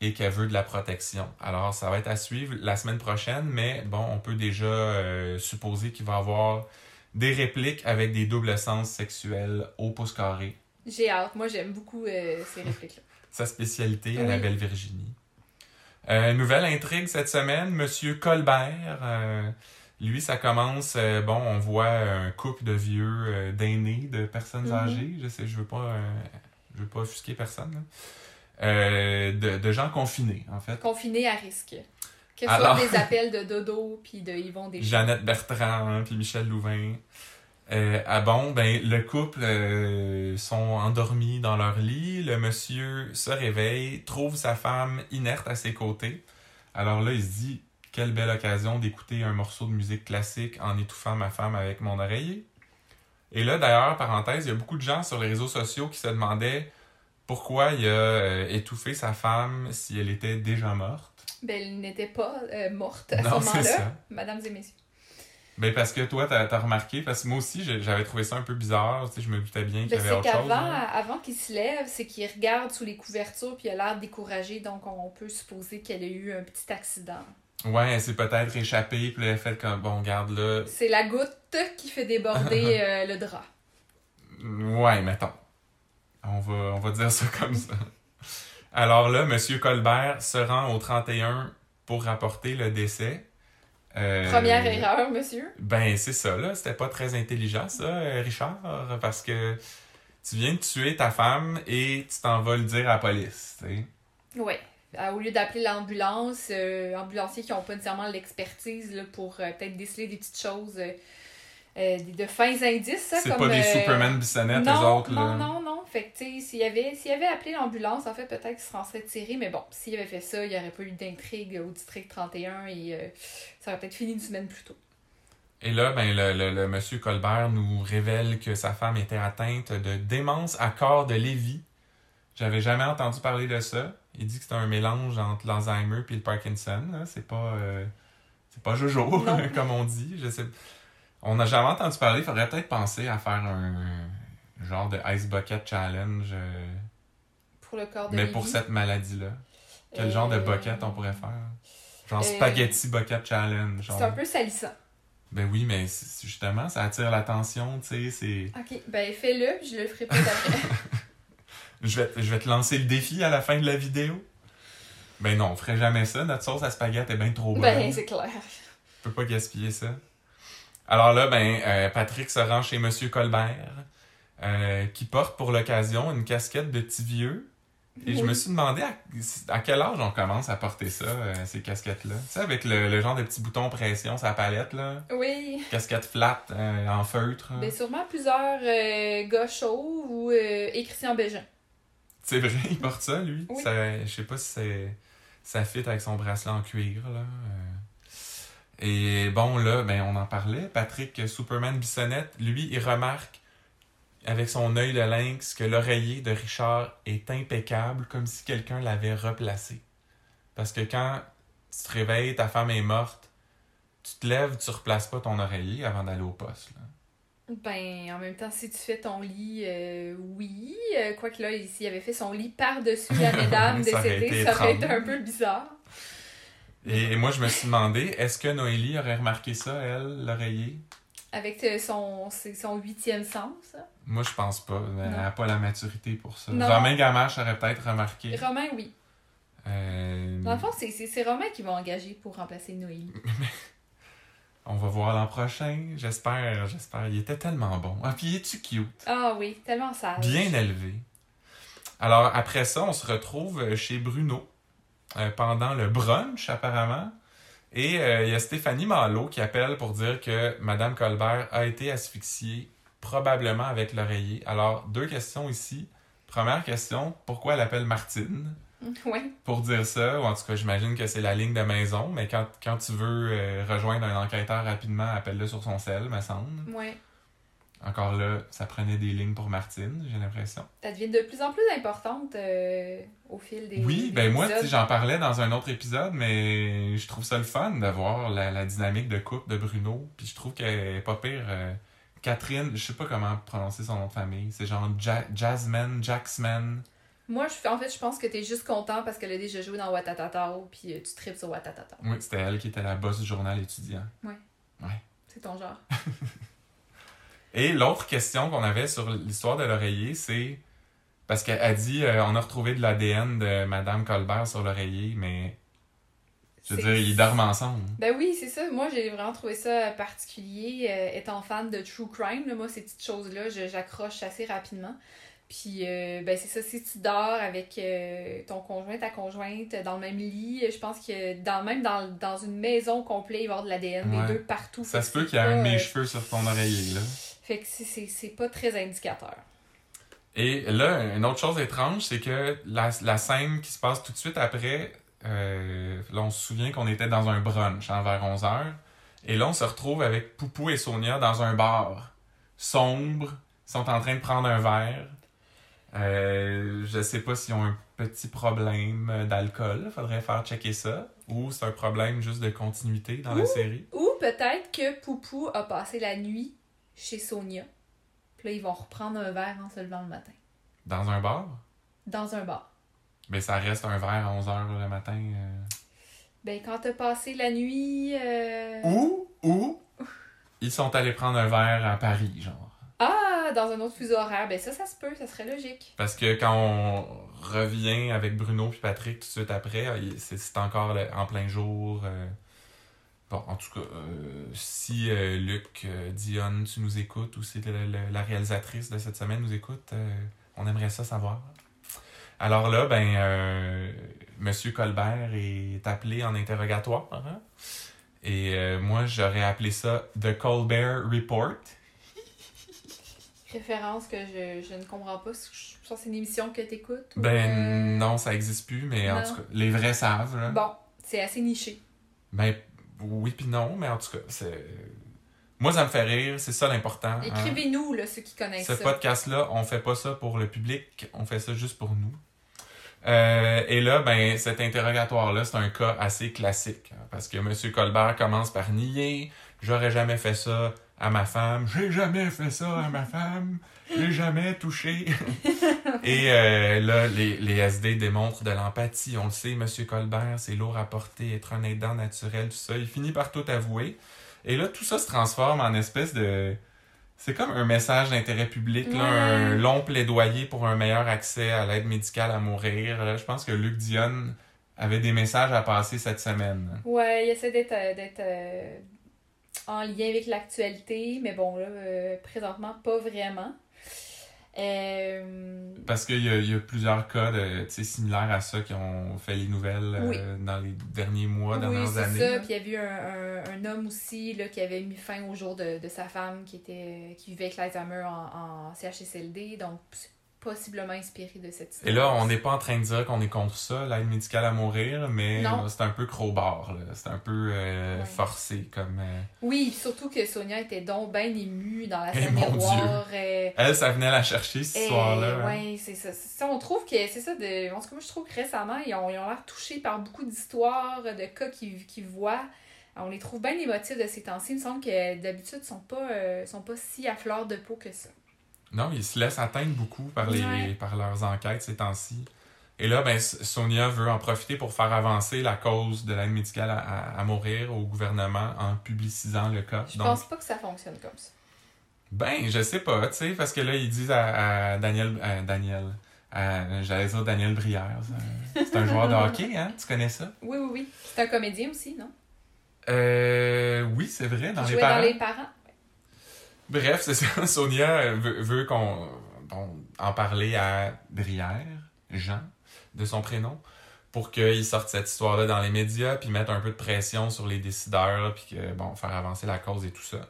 et qu'elle veut de la protection. Alors, ça va être à suivre la semaine prochaine, mais bon, on peut déjà euh, supposer qu'il va y avoir des répliques avec des doubles sens sexuels au pouce carré. J'ai hâte. Moi, j'aime beaucoup euh, ces répliques-là. Sa spécialité à la belle Virginie. Euh, nouvelle intrigue cette semaine, Monsieur Colbert. euh, lui, ça commence. bon, on voit un couple de vieux, d'aînés, de personnes Mhm. âgées. Je sais, je veux pas, je veux pas offusquer personne. de, de gens confinés, en fait. Confiné à risque. Que ce Alors- soit des appels de Dodo puis de Yvon Deschamps. Jeannette Bertrand, hein, puis Michel Louvain. Euh, ah bon, ben le couple euh, sont endormis dans leur lit. Le monsieur se réveille, trouve sa femme inerte à ses côtés. Alors là, il se dit quelle belle occasion d'écouter un morceau de musique classique en étouffant ma femme avec mon oreiller. Et là, d'ailleurs, parenthèse, il y a beaucoup de gens sur les réseaux sociaux qui se demandaient pourquoi il a euh, étouffé sa femme si elle était déjà morte. Ben, elle n'était pas euh, morte à Non, ce moment-là, mesdames et messieurs. Ben parce que toi, t'as as remarqué, parce que moi aussi, j'avais trouvé ça un peu bizarre, tu sais, je me doutais bien qu'il y Ben, avait c'est autre chose. qu'avant là. avant qu'il se lève, c'est qu'il regarde sous les couvertures puis il a l'air découragé, donc on peut supposer qu'elle a eu un petit accident. Ouais, elle s'est peut-être échappée, puis elle a fait comme, bon, garde là. C'est la goutte qui fait déborder euh, le drap. Ouais, mettons. On va, on va dire ça comme ça. Alors là, Monsieur Colbert se rend au 31 pour rapporter le décès. Euh, Première erreur, monsieur? Ben, c'est ça, là. C'était pas très intelligent, ça, euh, Richard, parce que tu viens de tuer ta femme et tu t'en vas le dire à la police, tu sais. Ouais. Euh, Au lieu d'appeler l'ambulance, euh, ambulanciers qui n'ont pas nécessairement l'expertise pour peut-être déceler des petites choses, euh, de fins indices. ça, C'est pas des euh, Superman bissonnettes, eux non, autres, là. non, non, non. Fait que, tu sais, s'il avait, avait appelé l'ambulance, en fait, peut-être qu'il s'en serait tiré. Mais bon, s'il avait fait ça, il n'y aurait pas eu d'intrigue au district 31 et euh, ça aurait peut-être fini une semaine plus tôt. Et là, ben, le, le, le monsieur Colbert nous révèle que sa femme était atteinte de démence à corps de Lévy. J'avais jamais entendu parler de ça. Il dit que c'est un mélange entre l'Alzheimer et le Parkinson. là. C'est pas, euh, c'est pas Jojo, Non. comme on dit. Je sais. On n'a jamais entendu parler. Il faudrait peut-être penser à faire un genre de Ice Bucket Challenge, euh, Pour le corps de mais Lévi. pour cette maladie-là. Quel Euh, genre de bucket on pourrait faire? Genre euh, Spaghetti Bucket Challenge. genre. C'est un peu salissant. Ben oui, mais c'est- justement, ça attire l'attention, tu sais, c'est... Ok, ben fais-le, puis je le ferai peut-être après. Je vais, je vais te lancer le défi à la fin de la vidéo. Ben non, on ferait jamais ça, notre sauce à spaghetti est bien trop bonne. ben, c'est clair. On peut pas gaspiller ça. Alors là, ben, euh, Patrick se rend chez Monsieur Colbert, euh, qui porte pour l'occasion une casquette de petit vieux. Et je me suis demandé à, à quel âge on commence à porter ça, euh, ces casquettes-là. Tu sais, avec le, le genre de petit bouton pression sur la palette, là. Oui. Casquette flat, en feutre. Ben, sûrement plusieurs gars chauds ou, et Christian Bégin. C'est vrai, il porte ça, lui. Oui. Ça, je sais pas si ça fit avec son bracelet en cuir, là. Et bon, là, ben, on en parlait. Patrick Superman Bissonnette, lui, il remarque avec son œil de lynx que l'oreiller de Richard est impeccable, comme si quelqu'un l'avait replacé. Parce que quand tu te réveilles, ta femme est morte, tu te lèves, tu replaces pas ton oreiller avant d'aller au poste. Là. Ben, en même temps, si tu fais ton lit, euh, oui. Euh, Quoique là, s'il avait fait son lit par-dessus la mesdames été ça aurait été un peu bizarre. Et, et moi, je me suis demandé, est-ce que Noélie aurait remarqué ça, elle, l'oreiller? Avec euh, son, son huitième sens. Moi, je pense pas. Elle n'a pas la maturité pour ça. Non. Romain Gamache aurait peut-être remarqué. Romain, oui. Euh, Dans le fond, c'est, Romain qui va engager pour remplacer Noélie. on va voir l'an prochain. J'espère, j'espère. Il était tellement bon. Ah, puis il est-tu cute? Ah oui, tellement sage. Bien élevé. Alors, après ça, on se retrouve chez Bruno pendant le brunch, apparemment. Et euh, il y a Stéphanie Malo qui appelle pour dire que Madame Colbert a été asphyxiée, probablement avec l'oreiller. Alors, deux questions ici. Première question, pourquoi elle appelle Martine? Oui. pour dire ça, ou en tout cas, j'imagine que c'est la ligne de maison, mais quand, quand tu veux euh, rejoindre un enquêteur rapidement, appelle-le sur son sel, me semble. Ouais. Encore là, ça prenait des lignes pour Martine, j'ai l'impression. Ça devient de plus en plus importante euh, au fil des. Oui, des ben moi, j'en parlais dans un autre épisode, mais je trouve ça le fun de voir la, la dynamique de couple de Bruno, puis je trouve qu'elle est pas pire. euh, Catherine, je sais pas comment prononcer son nom de famille, c'est genre ja Jasmine, Jacksman. Moi, je, en fait, je pense que t'es juste content parce qu'elle a déjà joué dans Watatata, puis euh, tu tripes sur Watatata. Oui, c'était elle qui était la boss du journal étudiant. C'est ton genre. Et l'autre question qu'on avait sur l'histoire de l'oreiller, c'est parce qu'elle dit euh, on a retrouvé de l'ADN de Madame Colbert sur l'oreiller, mais je veux dire, ils dorment ensemble. Ben oui, c'est ça. Moi, j'ai vraiment trouvé ça particulier. euh, étant fan de True Crime, là, moi, ces petites choses-là, je- j'accroche assez rapidement. Puis, euh, ben c'est ça, si tu dors avec euh, ton conjoint, ta conjointe, dans le même lit, je pense que dans, même dans, dans une maison complète, il va y avoir de l'ADN, Ouais. les deux partout. Ça se peut qu'il y ait un de mes cheveux sur ton oreiller, là. Fait que c'est- pas très indicateur. Et là, une autre chose étrange, c'est que la, la scène qui se passe tout de suite après, euh, là, on se souvient qu'on était dans un brunch hein, vers 11h. Et là, on se retrouve avec Poupou et Sonia dans un bar sombre. Ils sont en train de prendre un verre. Euh, je sais pas s'ils ont un petit problème d'alcool. Faudrait faire checker ça. Ou c'est un problème juste de continuité dans la série. Ou peut-être que Poupou a passé la nuit chez Sonia. Puis là, ils vont reprendre un verre en se levant le matin. Dans un bar? Dans un bar. Mais ça reste un verre à 11h le matin. euh. Ben, quand t'as passé la nuit. euh, Ou, ou, ils sont allés prendre un verre à Paris, genre. Ah, dans un autre fuseau horaire. Ben, ça, ça se peut, ça serait logique. Parce que quand on revient avec Bruno puis Patrick tout de suite après, c'est encore en plein jour. euh. Bon, en tout cas, euh, si euh, Luc, euh, Dionne, tu nous écoutes, ou si le- le- la réalisatrice de cette semaine nous écoute, on aimerait ça savoir. Alors là, ben, Monsieur Colbert est appelé en interrogatoire. hein. Et moi, j'aurais appelé ça The Colbert Report. Référence que je, je ne comprends pas. Je pense que c'est une émission que t'écoutes. ou, Ben non, ça existe plus, mais en tout cas, les vrais savent. là. Bon, c'est assez niché. Ben oui puis non, mais en tout cas, c'est. Moi, ça me fait rire, c'est ça l'important. hein. Écrivez-nous, là, ceux qui connaissent Ce ça. podcast-là, on fait pas ça pour le public, on fait ça juste pour nous. Euh, et là, ben, cet interrogatoire-là, c'est un cas assez classique. hein, parce que M. Colbert commence par nier J'aurais jamais fait ça à ma femme. J'ai jamais fait ça à ma femme. J'ai jamais touché. Et euh, là, les, les SD démontrent de l'empathie. On le sait, M. Colbert, c'est lourd à porter, être un aidant naturel, tout ça. Il finit par tout avouer. Et là, tout ça se transforme en espèce de... C'est comme un message d'intérêt public, là, un long plaidoyer pour un meilleur accès à l'aide médicale à mourir. Là, je pense que Luc Dionne avait des messages à passer cette semaine. Ouais, il essaie d'être euh, euh, en lien avec l'actualité, mais bon, là, euh, présentement, pas vraiment. Euh, Parce qu'il y, a- y a plusieurs cas de, tu sais, similaires à ça qui ont fait les nouvelles euh, dans les derniers mois, oui, dernières c'est années. ça. Puis il y a eu un, un, un homme aussi là, qui avait mis fin au jour de, de sa femme qui était qui vivait avec l'Alzheimer en, en CHSLD, donc c'est possiblement inspiré de cette histoire. Et là, on n'est pas en train de dire qu'on est contre ça, l'aide médicale à mourir, mais c'est un peu crowbar. C'est un peu euh, Ouais. forcé comme... euh, Oui, surtout que Sonia était donc bien émue dans la scène mon miroir. euh, Elle, ça venait la chercher, cette Eh, histoire-là. hein. ouais, c'est ça. C'est ça, On trouve que c'est ça. De... En tout cas, moi, je trouve que récemment, ils ont ils l'air touchés par beaucoup d'histoires, de cas qu'ils voient. On les trouve bien émotifs de ces temps-ci. Il me semble que d'habitude, ils sont pas, euh, sont pas si à fleur de peau que ça. Non, ils se laissent atteindre beaucoup par, les, Ouais. par leurs enquêtes ces temps-ci. Et là, ben, Sonia veut en profiter pour faire avancer la cause de l'aide médicale à, à- à mourir au gouvernement en publicisant le cas. Je Donc, pense pas que ça fonctionne comme ça. ben, je sais pas, tu sais, parce que là, ils disent à, à Daniel... à Daniel... J'allais dire Daniel Brière. C'est un joueur de hockey, hein? Tu connais ça? Oui, oui, oui. C'est un comédien aussi, non? Euh, oui, c'est vrai, dans Qui les jouait parents. dans les parents. Bref, c'est ça. Sonia veut, veut qu'on en parler à Brière, Jean, de son prénom, pour qu'il sorte cette histoire-là dans les médias, puis mettre un peu de pression sur les décideurs, puis que, bon, faire avancer la cause et tout ça.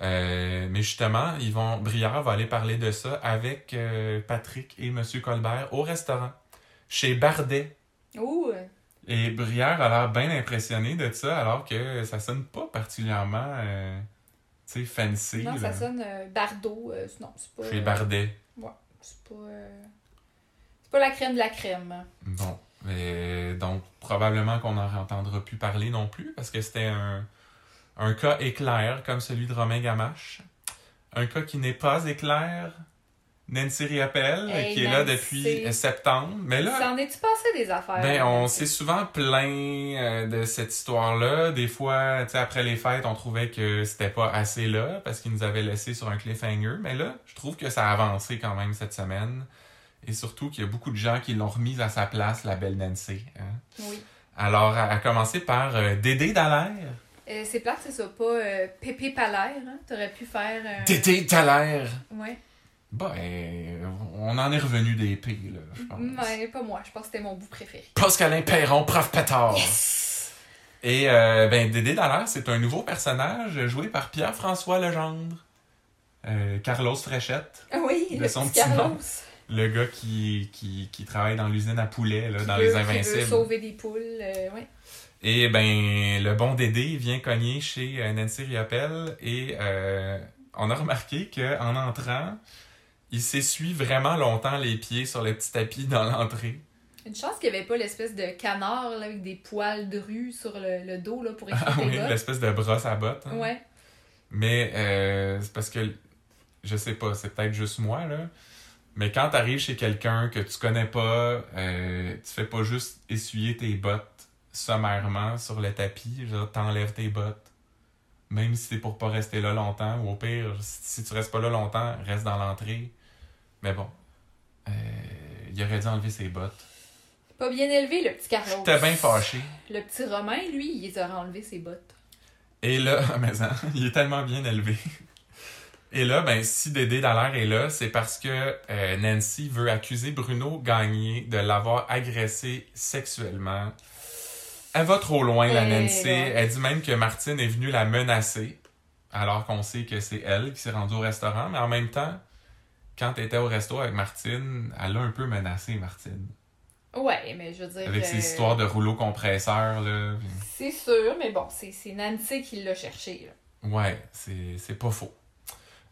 Euh, mais justement, ils vont, Brière va aller parler de ça avec euh, Patrick et Monsieur Colbert au restaurant, chez Bardet. Ouh! Et Brière a l'air bien impressionné de ça, alors que ça sonne pas particulièrement, euh, tu sais, fancy. Non, là. ça sonne euh, Bardot. euh, non, c'est pas. Chez euh, Bardet. C'est pas. C'est pas la crème de la crème. Bon. Et donc, probablement qu'on n'en entendra plus parler non plus, parce que c'était un, un cas éclair, comme celui de Romain Gamache. Un cas qui n'est pas éclair, Nancy Riappel, Hey, qui est là depuis euh, septembre. Mais là, S'en est-tu passé des affaires? ben, on s'est souvent plaint euh, de cette histoire-là. Des fois, tu sais, après les fêtes, on trouvait que c'était pas assez là, parce qu'ils nous avaient laissé sur un cliffhanger. Mais là, je trouve que ça a avancé quand même cette semaine. Et surtout qu'il y a beaucoup de gens qui l'ont remise à sa place, la belle Nancy. hein. Oui. Alors, à, à commencer par euh, Dédé Dallaire. Euh, c'est plate, c'est ça, pas euh, Pépé Palaire. Hein? T'aurais pu faire. Dédé Dallaire! Ouais. Ben, euh, on en est revenu des pires, là, je pense. Mais pas moi, je pense que c'était mon bout préféré. Pascalin Perron, prof pétard. Et euh, ben, Dédé Dallaire, c'est un nouveau personnage joué par Pierre-François Legendre. Euh, Carlos Fréchette, Ah oui, De le son petit petit nom. Carlos. le gars qui, qui, qui travaille dans l'usine à poulet là, Qui dans veut- Les qui veut Invincibles. sauver des poules, euh, ouais. Et ben, le bon Dédé vient cogner chez euh, Nancy Riappel et on a remarqué qu'en entrant, il s'essuie vraiment longtemps les pieds sur le petit tapis dans l'entrée. Une chance qu'il n'y avait pas l'espèce de canard là, avec des poils de rue sur le, le dos là, pour Ah écrire oui, l'espèce de brosse à bottes. hein. Ouais. Mais euh, c'est parce que, je sais pas, c'est peut-être juste moi, là. Mais quand t'arrives chez quelqu'un que tu connais pas, euh, tu fais pas juste essuyer tes bottes sommairement sur le tapis, genre t'enlèves tes bottes. Même si c'est pour pas rester là longtemps, ou au pire, si tu restes pas là longtemps, reste dans l'entrée. Mais bon, euh, il aurait dû enlever ses bottes. Pas bien élevé, le petit Carlos. J'étais bien fâché. Le petit Romain, lui, il les aurait enlevé ses bottes. Et là, mais hein, il est tellement bien élevé. Et là, ben, si Dédé Dallaire est là, c'est parce que euh, Nancy veut accuser Bruno Gagné de l'avoir agressé sexuellement. Elle va trop loin, la Eh Nancy. Elle dit même que Martine est venue la menacer, alors qu'on sait que c'est elle qui s'est rendue au restaurant. Mais en même temps, quand elle était au resto avec Martine, elle l'a un peu menacé, Martine. Ouais, mais je veux dire. Avec ses euh, histoires de rouleau compresseur, là. C'est sûr, mais bon, c'est Nancy qui l'a cherché. Là. Ouais, c'est pas faux.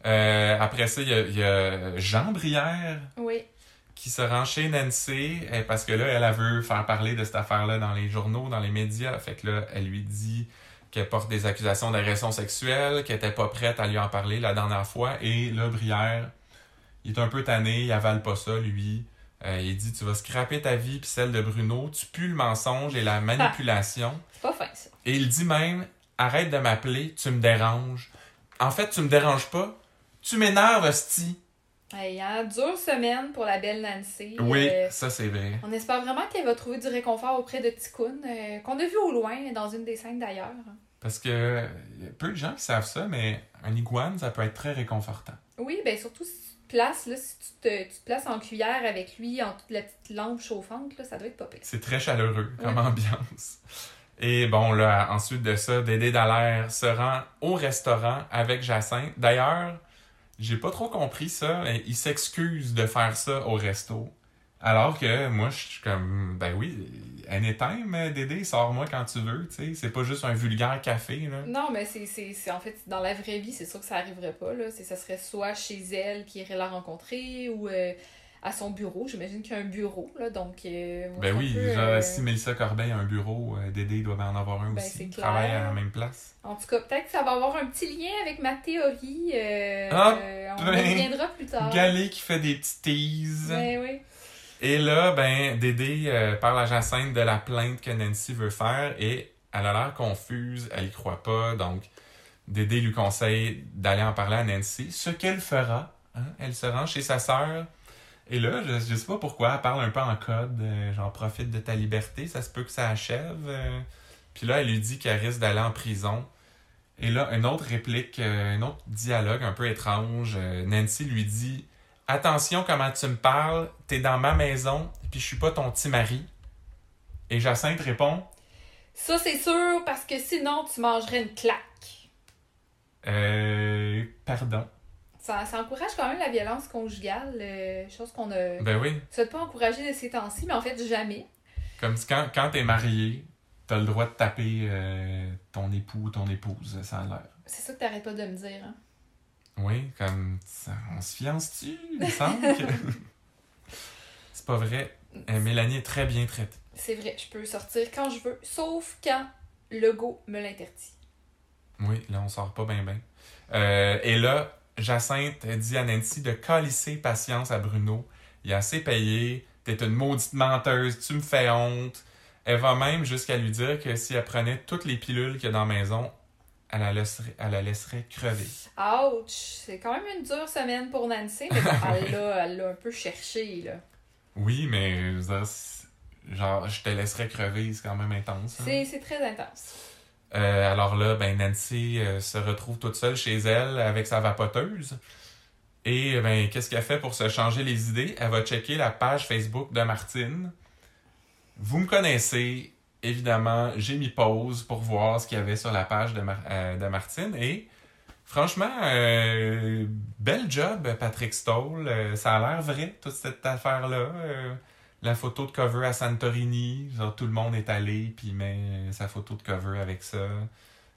Euh, après ça, il y a, y a Jean Brière Oui. qui se rend chez Nancy euh, parce que là, elle, elle veut faire parler de cette affaire-là dans les journaux, dans les médias. Fait que là, elle lui dit qu'elle porte des accusations d'agression sexuelle, qu'elle était pas prête à lui en parler la dernière fois. Et là, Brière, il est un peu tanné, il avale pas ça, lui. Euh, il dit Tu vas scraper ta vie puis celle de Bruno, tu pues le mensonge et la manipulation. C'est pas fin, ça. Et il dit même Arrête de m'appeler, tu me déranges. En fait, tu me déranges pas. Tu m'énerves, hostie. Hey, hein, dure semaine pour la belle Nancy. Oui, Euh, ça c'est vrai. on espère vraiment qu'elle va trouver du réconfort auprès de Ticoun, euh, qu'on a vu au loin dans une des scènes d'ailleurs. Parce que y a peu de gens qui savent ça, mais un iguane, ça peut être très réconfortant. Oui, ben surtout si places, là, si tu te, tu te places en cuillère avec lui, en toute la petite lampe chauffante, là, ça doit être pas pire. C'est très chaleureux comme Ouais. ambiance. Et bon, là, ensuite de ça, Dédé Dallaire se rend au restaurant avec Jacinthe. D'ailleurs, j'ai pas trop compris ça. mais Il s'excuse de faire ça au resto. Alors que moi, je suis comme, ben oui, anytime, Dédé, sors-moi quand tu veux, tu sais. C'est pas juste un vulgaire café, là. Non, mais c'est, en fait, dans la vraie vie, c'est sûr que ça arriverait pas. Là. Ça serait soit chez elle qui irait la rencontrer ou euh, à son bureau. J'imagine qu'il y a un bureau, là, donc... euh, Ben oui, peu, genre, euh, si Mélissa Corbeil a un bureau, euh, Dédé doit en avoir un Ben, aussi. clair. travaillent à la même place. En tout cas, peut-être que ça va avoir un petit lien avec ma théorie. euh, Ah, euh, on ben, reviendra plus tard. Galé qui fait des petits teases. Ben oui. Et là, ben, Dédé parle à Jacinthe de la plainte que Nancy veut faire et elle a l'air confuse, elle y croit pas, donc Dédé lui conseille d'aller en parler à Nancy, ce qu'elle fera. hein. Elle se rend chez sa sœur. Et là, je, je sais pas pourquoi, elle parle un peu en code, euh, genre profite de ta liberté, ça se peut que ça achève. euh. Puis là, elle lui dit qu'elle risque d'aller en prison. Et là, une autre réplique, euh, un autre dialogue un peu étrange. euh, Nancy lui dit Attention comment tu me parles, t'es dans ma maison, puis je suis pas ton petit mari. Et Jacinthe répond Ça, c'est sûr, parce que sinon, tu mangerais une claque. Euh. Pardon. Ça, ça encourage quand même la violence conjugale, euh, chose qu'on ne Ben oui. souhaite pas encourager de ces temps-ci, mais en fait, jamais. Comme si quand, quand t'es marié, t'as le droit de taper euh, ton époux ou ton épouse, ça a l'air. C'est ça que t'arrêtes pas de me dire. Hein? Oui, comme. ça- on se fiance-tu Il me semble que. C'est pas vrai. Euh, Mélanie est très bien traitée. C'est vrai, je peux sortir quand je veux, sauf quand le go me l'interdit. Oui, là, on sort pas bien, bien. Euh, et là, Jacinthe dit à Nancy de calisser patience à Bruno. Il a assez payé. T'es une maudite menteuse. Tu me fais honte. Elle va même jusqu'à lui dire que si elle prenait toutes les pilules qu'il y a dans la maison, elle la laisserait, elle la laisserait crever. Ouch! C'est quand même une dure semaine pour Nancy, mais elle l'a elle l'a un peu cherché, là. Oui, mais je veux dire, c'est- genre, je te laisserais crever, c'est quand même intense. hein. C'est c'est très intense. Euh, alors là, ben Nancy euh, se retrouve toute seule chez elle avec sa vapoteuse. Et euh, ben qu'est-ce qu'elle fait pour se changer les idées? Elle va checker la page Facebook de Martine. Vous me connaissez, évidemment, j'ai mis pause pour voir ce qu'il y avait sur la page de, Mar- euh, de Martine. Et franchement, euh, bel job, Patrick Stoll. Euh, ça a l'air vrai, toute cette affaire-là. La photo de cover à Santorini, genre tout le monde est allé puis met sa photo de cover avec ça.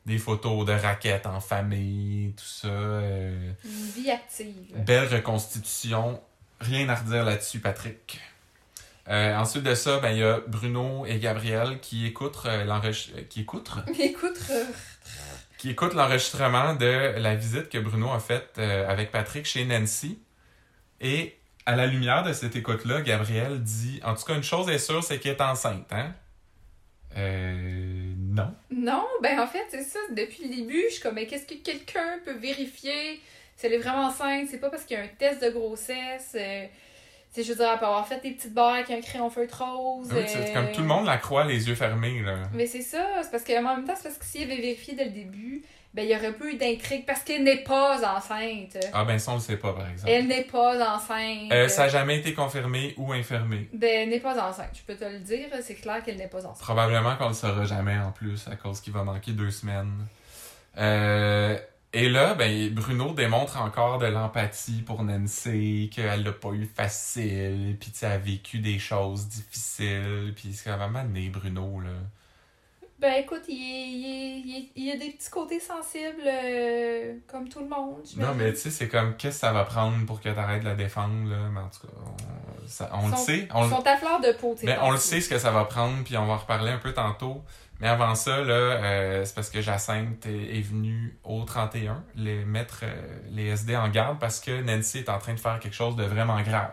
des photos de raquettes en famille, tout ça. Une vie active. Belle reconstitution. Rien à redire là-dessus, Patrick. Euh, ensuite de ça, ben, il y a Bruno et Gabriel qui écoutent euh, l'enregistre- euh, qui écoutent, Écoute, qui écoutent l'enregistrement de la visite que Bruno a faite euh, avec Patrick chez Nancy. Et à la lumière de cette écoute-là, Gabriel dit En tout cas, une chose est sûre, c'est qu'elle est enceinte, hein? Euh. Non. non, ben en fait, c'est ça. Depuis le début, je suis comme, mais qu'est-ce que quelqu'un peut vérifier? Si elle est vraiment enceinte? C'est pas parce qu'il y a un test de grossesse. euh, sais, je veux dire, peut avoir fait des petites barres avec un crayon feutre rose. Oui, c'est euh, comme tout le monde la croit les yeux fermés, là. Mais c'est ça, c'est parce qu'en même temps, c'est parce que s'il avait vérifié dès le début, ben il y aurait pas eu d'intrigue parce qu'elle n'est pas enceinte. Ah, ben ça, on le sait pas, par exemple. Elle n'est pas enceinte. Euh, ça n'a jamais été confirmé ou infirmé. Ben, elle n'est pas enceinte. Je peux te le dire, c'est clair qu'elle n'est pas enceinte. Probablement qu'on le saura jamais en plus, à cause qu'il va manquer deux semaines. Euh, et là, ben, Bruno démontre encore de l'empathie pour Nancy, qu'elle l'a pas eu facile, puis elle a vécu des choses difficiles, puis c'est vraiment né, Bruno, là. Ben écoute, il, est- il, il, a des petits côtés sensibles euh, comme tout le monde. Non, mais tu sais, c'est comme, qu'est-ce que ça va prendre pour que t'arrêtes de la défendre, là, mais en tout cas, on, ça- on le sait. On, Ils sont à fleur de peau, tu sais. Ben, on le sait ce que ça va prendre, puis on va en reparler un peu tantôt. Mais avant ça, euh, c'est parce que Jacinthe est, est venue au 31 les mettre euh, les SD en garde parce que Nancy est en train de faire quelque chose de vraiment grave.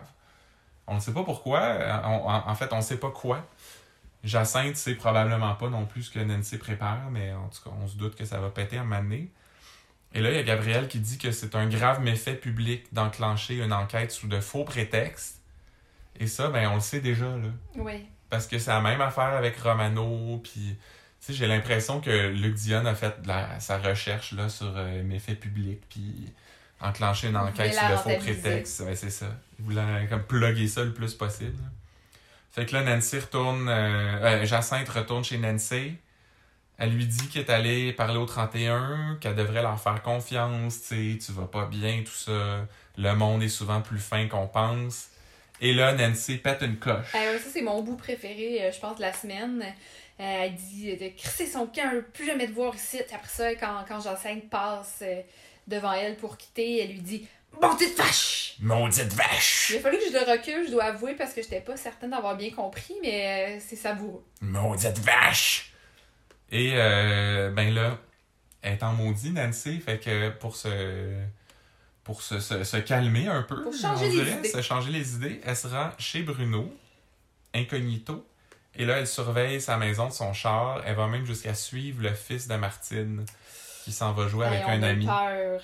On ne sait pas pourquoi. euh, en fait, on ne sait pas quoi. Jacinthe sait probablement pas non plus ce que Nancy prépare, mais en tout cas, on se doute que ça va péter à un moment donné. Et là, il y a Gabriel qui dit que c'est un grave méfait public d'enclencher une enquête sous de faux prétextes. Et ça, ben, on le sait déjà, là. Oui. Parce que c'est la même affaire avec Romano, puis j'ai l'impression que Luc Dion a fait de la- sa recherche là, sur euh, méfaits publics, puis enclencher une enquête sur la de faux. Ouais, c'est ça. Il voulait euh, comme plugger ça le plus possible. Fait que là, Nancy retourne, euh, euh, Jacinthe retourne chez Nancy. Elle lui dit qu'elle est allée parler au 31, qu'elle devrait leur faire confiance, tu sais, tu vas pas bien, tout ça. Le monde est souvent plus fin qu'on pense. Et là, Nancy pète une coche. Ouais, ça, c'est mon bout préféré, euh, je pense, de la semaine. Euh, elle dit de crisser son camp, plus jamais te voir ici. Après ça, quand, quand Jacinthe passe euh, devant elle pour quitter, elle lui dit Bon, tu te vache! Maudite vache! Il a fallu que je le recule, je dois avouer, parce que j'étais pas certaine d'avoir bien compris, mais euh, c'est savoureux. Maudite vache! Et euh, ben là, elle est en maudit, Nancy, fait que pour se pour se, se, se calmer un peu, Pour changer on les idées. se changer les idées, elle se rend chez Bruno, incognito, et là, elle surveille sa maison, son char, elle va même jusqu'à suivre le fils de Martine, qui s'en va jouer avec Hey, on un a ami. peur.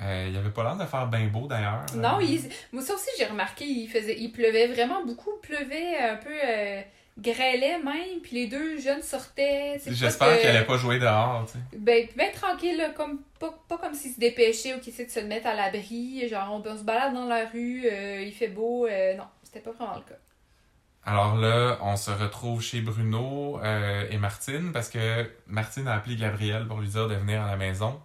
Euh, il avait pas l'air de faire bien beau, d'ailleurs. Non, Euh, il... moi ça aussi j'ai remarqué, il faisait, il pleuvait vraiment beaucoup, il pleuvait un peu, euh, grêlait même, puis les deux jeunes sortaient. J'espère qu'elle allait pas jouer dehors, tu sais. Ben, ben tranquille, là, comme, pas, pas comme s'ils se dépêchaient ou qu'ils essaient de se mettre à l'abri. Genre, on, on se balade dans la rue, euh, il fait beau. euh, non, c'était pas vraiment le cas. Alors là, on se retrouve chez Bruno euh, et Martine parce que Martine a appelé Gabrielle pour lui dire de venir à la maison.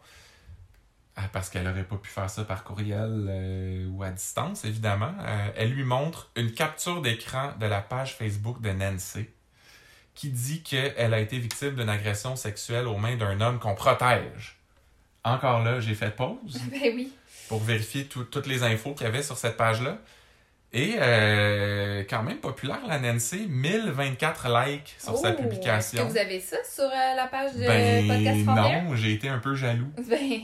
Ah, Parce qu'elle aurait pas pu faire ça par courriel euh, ou à distance, évidemment. Euh, elle lui montre une capture d'écran de la page Facebook de Nancy qui dit qu'elle a été victime d'une agression sexuelle aux mains d'un homme qu'on protège. Encore là, j'ai fait pause Ben oui. pour vérifier tout- toutes les infos qu'il y avait sur cette page-là. Et euh, quand même populaire, la Nancy, 1024 likes sur sa Oh, Est-ce que publication. vous avez ça sur la page de Ben Podcast 31? non, j'ai été un peu jaloux. Ben,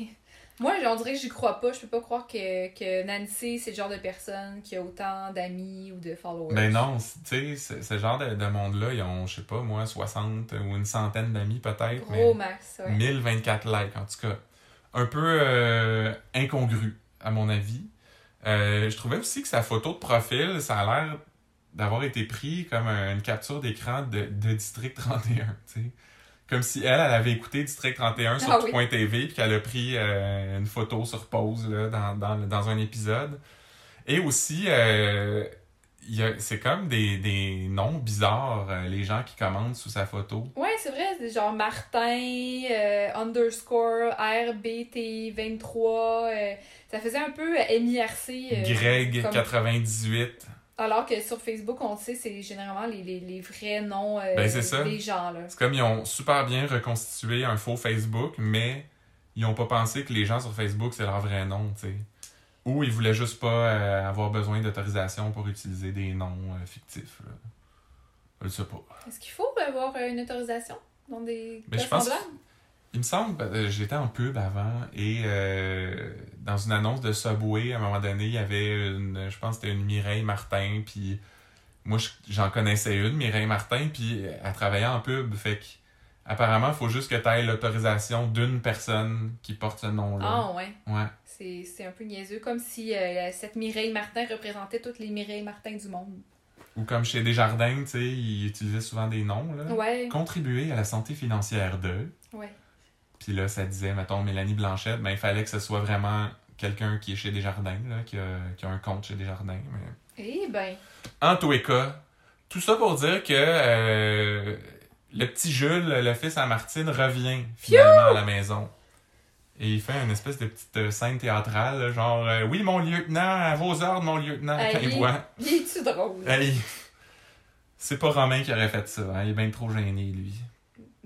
moi, on dirait que j'y crois pas. Je peux pas croire que, que Nancy, c'est le genre de personne qui a autant d'amis ou de followers. Ben non, tu sais, ce- genre de, de monde-là, ils ont, je sais pas, moi, 60 ou une centaine d'amis peut-être, Gros mais max, ouais. 1024 likes en tout cas. Un peu euh, incongru, à mon avis. Euh, je trouvais aussi que sa photo de profil, ça a l'air d'avoir été pris comme un- une capture d'écran de, de District 31, tu sais. Comme si elle, elle avait écouté District 31 sur Ah oui. Point TV puis qu'elle a pris euh, une photo sur pause là, dans, dans, dans un épisode. Et aussi, euh, il y a- c'est comme des, des noms bizarres, euh, les gens qui commentent sous sa photo. Ouais, c'est vrai, c'est genre Martin, underscore, RBT23. euh, ça faisait un peu MIRC. euh, Greg comme- 98. Alors que sur Facebook, on le sait, c'est généralement les, les, les vrais noms euh, Ben, ça. des gens. C'est comme ils ont super bien reconstitué un faux Facebook, mais ils ont pas pensé que les gens sur Facebook, c'est leur vrai nom, tu sais. Ou ils voulaient juste pas euh, avoir besoin d'autorisation pour utiliser des noms euh, fictifs. Là. Je sais pas. Est-ce qu'il faut avoir une autorisation dans des Mais cas je pense? Il me semble, euh, j'étais en pub avant et dans une annonce de Subway, à un moment donné, il y avait une, je pense que c'était une Mireille Martin, puis moi je- j'en connaissais une, Mireille Martin, puis elle travaillait en pub, fait que apparemment, il faut juste que tu aies l'autorisation d'une personne qui porte ce nom-là. Ah ouais. Ouais. C'est c'est un peu niaiseux, comme si euh, cette Mireille Martin représentait toutes les Mireille Martin du monde. Ou comme chez Desjardins, tu sais, ils utilisaient souvent des noms, là. Ouais. Contribuer à la santé financière de. Ouais. Puis là, ça disait, mettons, Mélanie Blanchette, ben il fallait que ce soit vraiment quelqu'un qui est chez Desjardins, là, qui a, qui a un compte chez Desjardins. Mais... Eh ben. En tous les cas, tout ça pour dire que euh, le petit Jules, le fils à Martine, revient finalement à la maison. Et il fait une espèce de petite euh, scène théâtrale, genre euh, Oui, mon lieutenant, à vos ordres, mon lieutenant, quand il voit. Il est-tu drôle? Hey, c'est pas Romain qui aurait fait ça, hein, il est bien trop gêné, lui.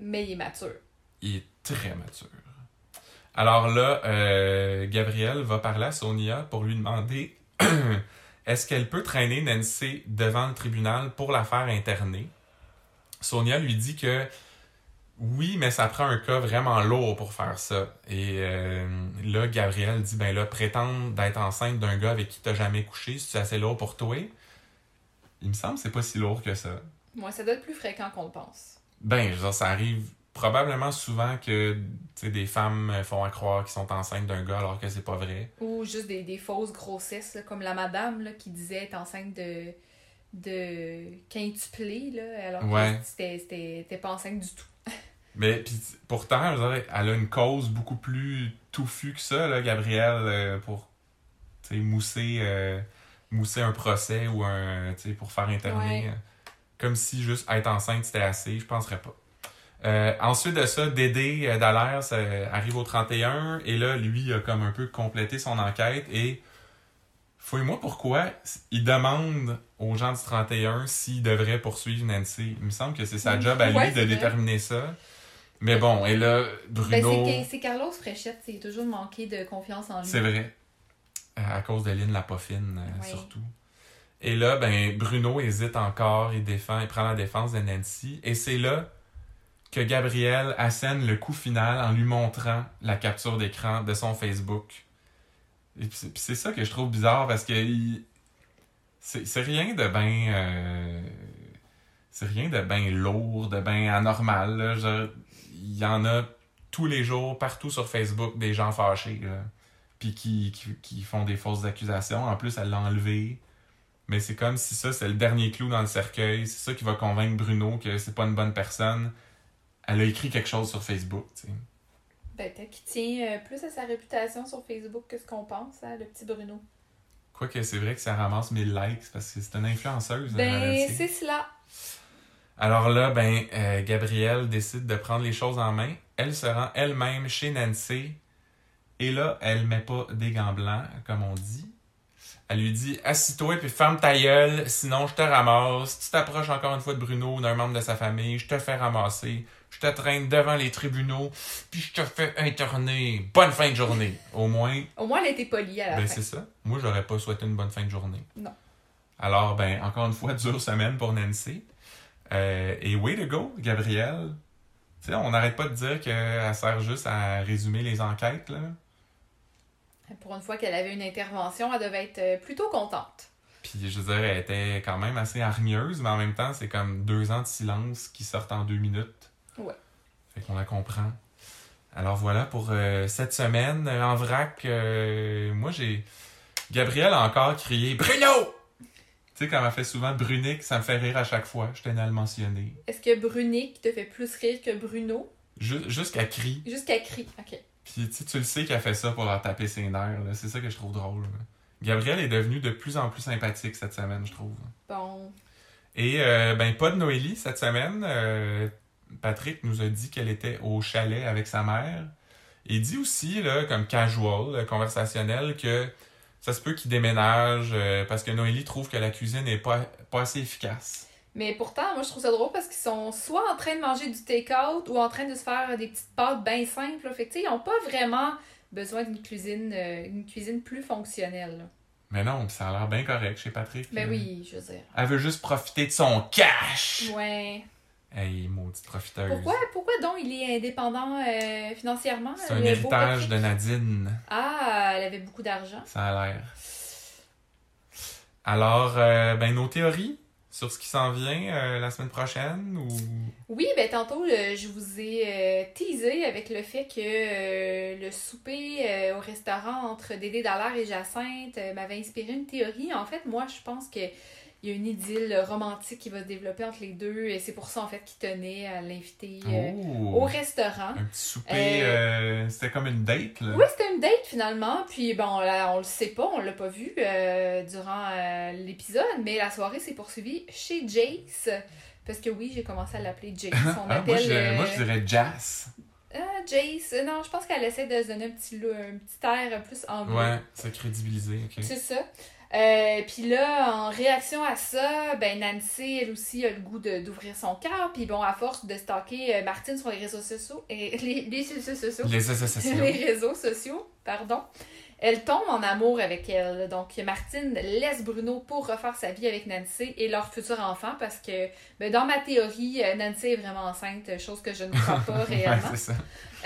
Mais il est mature. Il est très mature. Alors là, euh, Gabriel va parler à Sonia pour lui demander est-ce qu'elle peut traîner Nancy devant le tribunal pour la faire interner? Sonia lui dit que oui, mais ça prend un cas vraiment lourd pour faire ça. Et euh, là, Gabriel dit ben là, prétendre d'être enceinte d'un gars avec qui t'as jamais couché, c'est assez lourd pour toi. Il me semble que c'est pas si lourd que ça. Moi, ça doit être plus fréquent qu'on le pense. Ben, dire, ça arrive probablement souvent que des femmes font à croire qu'ils sont enceintes d'un gars alors que c'est pas vrai. Ou juste des, des fausses grossesses, là, comme la madame là, qui disait être enceinte de, de quintuplé, là, alors Ouais. que c'était- pas enceinte du tout. Mais puis pourtant, dire, elle a une cause beaucoup plus touffue que ça, là, Gabrielle, euh, pour mousser, euh, mousser un procès ou un, pour faire. Ouais. euh, Comme si juste être enceinte c'était assez, je penserais pas. Euh, ensuite de ça, Dédé euh, Dallaire ça arrive au 31 et là, lui, il a comme un peu complété son enquête et fouille-moi pourquoi il demande aux gens du 31 s'ils devraient poursuivre Nancy. Il me semble que c'est sa job à lui de déterminer ça. Mais bon, et là, Ben, Bruno, c'est- c'est Carlos Fréchette, c'est toujours manqué de confiance en lui. c'est vrai. Euh, À cause de Lynn Lapoffine, Ouais. surtout. Et là, ben, Bruno hésite encore, il défend, il prend la défense de Nancy. Et c'est là que Gabriel assène le coup final en lui montrant la capture d'écran de son Facebook. Et puis c'est ça que je trouve bizarre parce que c'est rien de bien. euh, c'est rien de bien lourd, de bien anormal. Il y en a tous les jours, partout sur Facebook, des gens fâchés. puis qui, qui, qui font des fausses accusations. En plus, elle l'a enlevé. Mais c'est comme si ça, c'est le dernier clou dans le cercueil. C'est ça qui va convaincre Bruno que c'est pas une bonne personne. Elle a écrit quelque chose sur Facebook, tu sais. Ben, peut-être qu'il tient euh, plus à sa réputation sur Facebook que ce qu'on pense, hein, le petit Bruno. Quoique c'est vrai que ça ramasse 1000 likes parce que c'est une influenceuse. Ben, c'est cela. Alors là, ben, euh, Gabrielle décide de prendre les choses en main. Elle se rend elle-même chez Nancy. Et là, elle met pas des gants blancs, comme on dit. Elle lui dit Assis-toi puis ferme ta gueule, sinon je te ramasse. Si tu t'approches encore une fois de Bruno ou d'un membre de sa famille, je te fais ramasser. Je te traîne devant les tribunaux, puis je te fais interner. Bonne fin de journée. Au moins, Au moins, elle été polie à la ben c'est ça. Moi, j'aurais pas souhaité une bonne fin de journée. Non. Alors, ben, encore une fois, dure semaine pour Nancy. Euh, et way to go, Gabrielle. Tu sais, on n'arrête pas de dire qu'elle sert juste à résumer les enquêtes, là. Pour une fois qu'elle avait une intervention, elle devait être euh, plutôt contente. Puis, je veux dire, elle était quand même assez hargneuse, mais en même temps, c'est comme deux ans de silence qui sortent en deux minutes. Fait qu'on la comprend. Alors voilà pour euh, cette semaine. En vrac, euh, moi, j'ai... Gabrielle a encore crié « Bruno! » Tu sais, comme elle fait souvent Brunick, ça me fait rire à chaque fois. Je tenais à le mentionner. Est-ce que Brunick te fait plus rire que Bruno? Ju- Jusqu'à crie. Jusqu'à cri. OK. Puis tu le sais qu'elle fait ça pour leur taper ses nerfs. là. C'est ça que je trouve drôle. là. Gabrielle est devenue de plus en plus sympathique cette semaine, je trouve. Bon. Et euh, ben pas de Noélie cette semaine. Euh, Patrick nous a dit qu'elle était au chalet avec sa mère. Il dit aussi, là, comme casual, euh, conversationnel, que Ça se peut qu'il déménage euh, parce que Noélie trouve que la cuisine n'est pas, pas assez efficace. Mais pourtant, moi, je trouve ça drôle parce qu'ils sont soit en train de manger du take-out ou en train de se faire des petites pâtes bien simples. là. Fait que, tu sais, ils n'ont pas vraiment besoin d'une cuisine, euh, une cuisine plus fonctionnelle. là. Mais non, ça a l'air bien correct chez Patrick. Ben Euh, oui, je veux dire. Elle veut juste profiter de son cash. Ouais. Hey, maudite profiteuse. Pourquoi, pourquoi donc il est indépendant euh, financièrement? C'est un beau héritage de Nadine. Ah, elle avait beaucoup d'argent. Ça a l'air. Alors, euh, ben, nos théories sur ce qui s'en vient euh, la semaine prochaine ou? Oui, ben tantôt, euh, je vous ai euh, teasé avec le fait que euh, le souper euh, au restaurant entre Dédé Dallaire et Jacinthe euh, m'avait inspiré une théorie. En fait, moi, je pense que il y a une idylle romantique qui va se développer entre les deux et c'est pour ça, en fait, qu'il tenait à l'inviter euh, Oh! au restaurant. Un petit souper, euh, c'était comme une date, là. Oui, c'était une date finalement. Puis bon, là, on le sait pas, on l'a pas vu euh, durant l'épisode, mais la soirée s'est poursuivie chez Jace. Parce que oui, j'ai commencé à l'appeler Jace. On Ah, moi, appelle. je, euh, moi, je dirais Jazz. Ah, Jace. Non, je pense qu'elle essaie de se donner un petit, un petit air plus anglais. Ouais, c'est crédibilisé, ok. C'est ça. Euh, puis là, en réaction à ça, ben Nancy, elle aussi, a le goût d'ouvrir son cœur. Puis bon, à force de stalker euh, Martine sur les réseaux sociaux, et les, les Les les réseaux sociaux, pardon. Elle tombe en amour avec elle. Donc, Martine laisse Bruno pour refaire sa vie avec Nancy et leur futur enfant parce que, ben, dans ma théorie, euh, Nancy est vraiment enceinte, chose que je ne crois pas ouais, réellement. c'est ça.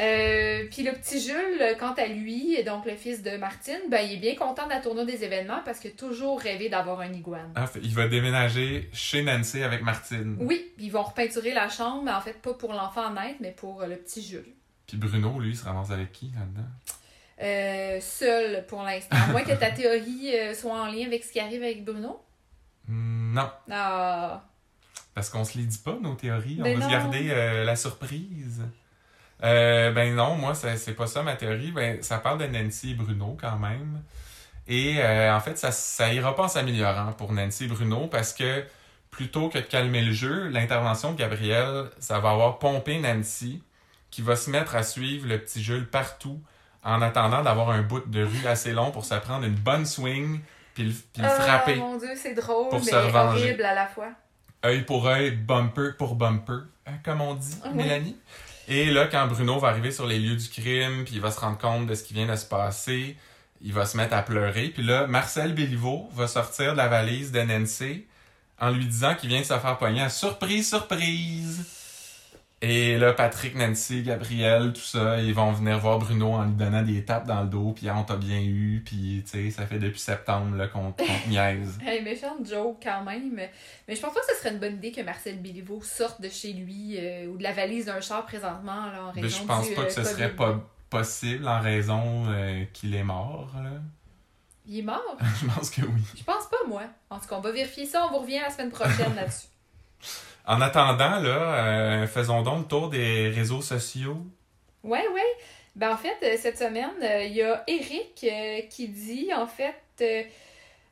Euh, puis le petit Jules, quant à lui, donc le fils de Martine, ben, il est bien content de la tournure des événements parce qu'il a toujours rêvé d'avoir un iguane. Ah, il va déménager chez Nancy avec Martine. Oui, ils vont repeinturer la chambre, mais en fait pas pour l'enfant naître, mais pour le petit Jules. Puis Bruno, lui, il se ramasse avec qui là-dedans? Euh, seul pour l'instant. À moins que ta théorie euh, soit en lien avec ce qui arrive avec Bruno. Hmm, Non, Ah. parce qu'on se les dit pas, nos théories. On Ben va se garder euh, la surprise. Ben non, moi, c'est pas ça ma théorie. Ben, ça parle de Nancy et Bruno quand même. Et en fait, ça, ça ira pas en s'améliorant pour Nancy et Bruno parce que plutôt que de calmer le jeu, l'intervention de Gabriel, ça va avoir pompé Nancy qui va se mettre à suivre le petit Jules partout en attendant d'avoir un bout de rue assez long pour se prendre une bonne swing puis le, puis le frapper. mon dieu, c'est drôle, Pour se mais revenger. horrible à la fois. œil pour œil, bumper pour bumper, hein, comme on dit. Mélanie. Et là, quand Bruno va arriver sur les lieux du crime, puis il va se rendre compte de ce qui vient de se passer, il va se mettre à pleurer. Puis là, Marcel Béliveau va sortir de la valise de Nancy en lui disant qu'il vient de se faire pogner à surprise, surprise. Et là, Patrick, Nancy, Gabriel, tout ça, ils vont venir voir Bruno en lui donnant des tapes dans le dos, puis on t'a bien eu, puis tu sais, ça fait depuis septembre là, qu'on te niaise. Hey, méchante joke quand même. Mais je pense pas que ce serait une bonne idée que Marcel Béliveau sorte de chez lui euh, ou de la valise d'un char présentement là, en raison Mais je pense du, pas euh, que ce serait COVID. pas possible en raison euh, qu'il est mort. Là. Il est mort? je pense que oui. Je pense pas, moi. En tout cas, on va vérifier ça. On vous revient la semaine prochaine là-dessus. En attendant, là, euh, faisons donc le tour des réseaux sociaux. Ouais, ouais. Ben, en fait, euh, cette semaine, euh, il y a Eric qui dit, en fait,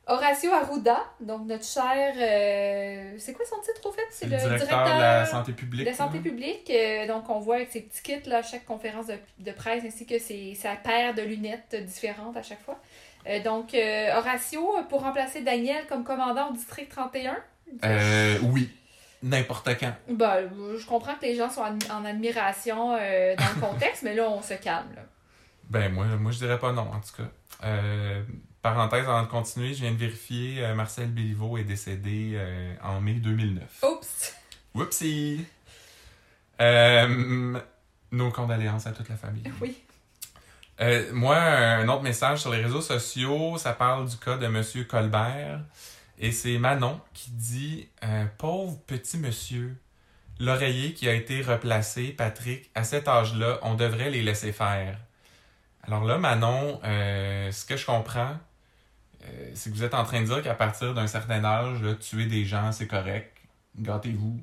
Horacio Arruda, donc notre cher. euh, c'est quoi son titre au fait? C'est le directeur, de la santé publique. de la santé là. publique. euh, donc, on voit avec ses petits kits là, à chaque conférence de, de presse, ainsi que ses, sa paire de lunettes différentes à chaque fois. Euh, donc, euh, Horacio, pour remplacer Daniel comme commandant au district 31. Euh, oui. N'importe quand. Ben, je comprends que les gens sont en, admiration euh, dans le contexte, mais là, on se calme. Là. Ben, moi, moi, je dirais pas non, en tout cas. Euh, parenthèse, avant de continuer, je viens de vérifier, euh, Marcel Béliveau est décédé en mai 2009. Oups! Whoopsie! Nos condoléances à toute la famille. Oui. Moi, un autre message sur les réseaux sociaux, ça parle du cas de Monsieur Colbert. Et c'est Manon qui dit Pauvre petit monsieur, l'oreiller qui a été replacé, Patrick, à cet âge-là, on devrait les laisser faire. Alors là, Manon, euh, ce que je comprends, euh, c'est que vous êtes en train de dire qu'à partir d'un certain âge, tuer des gens, c'est correct. Gâtez-vous.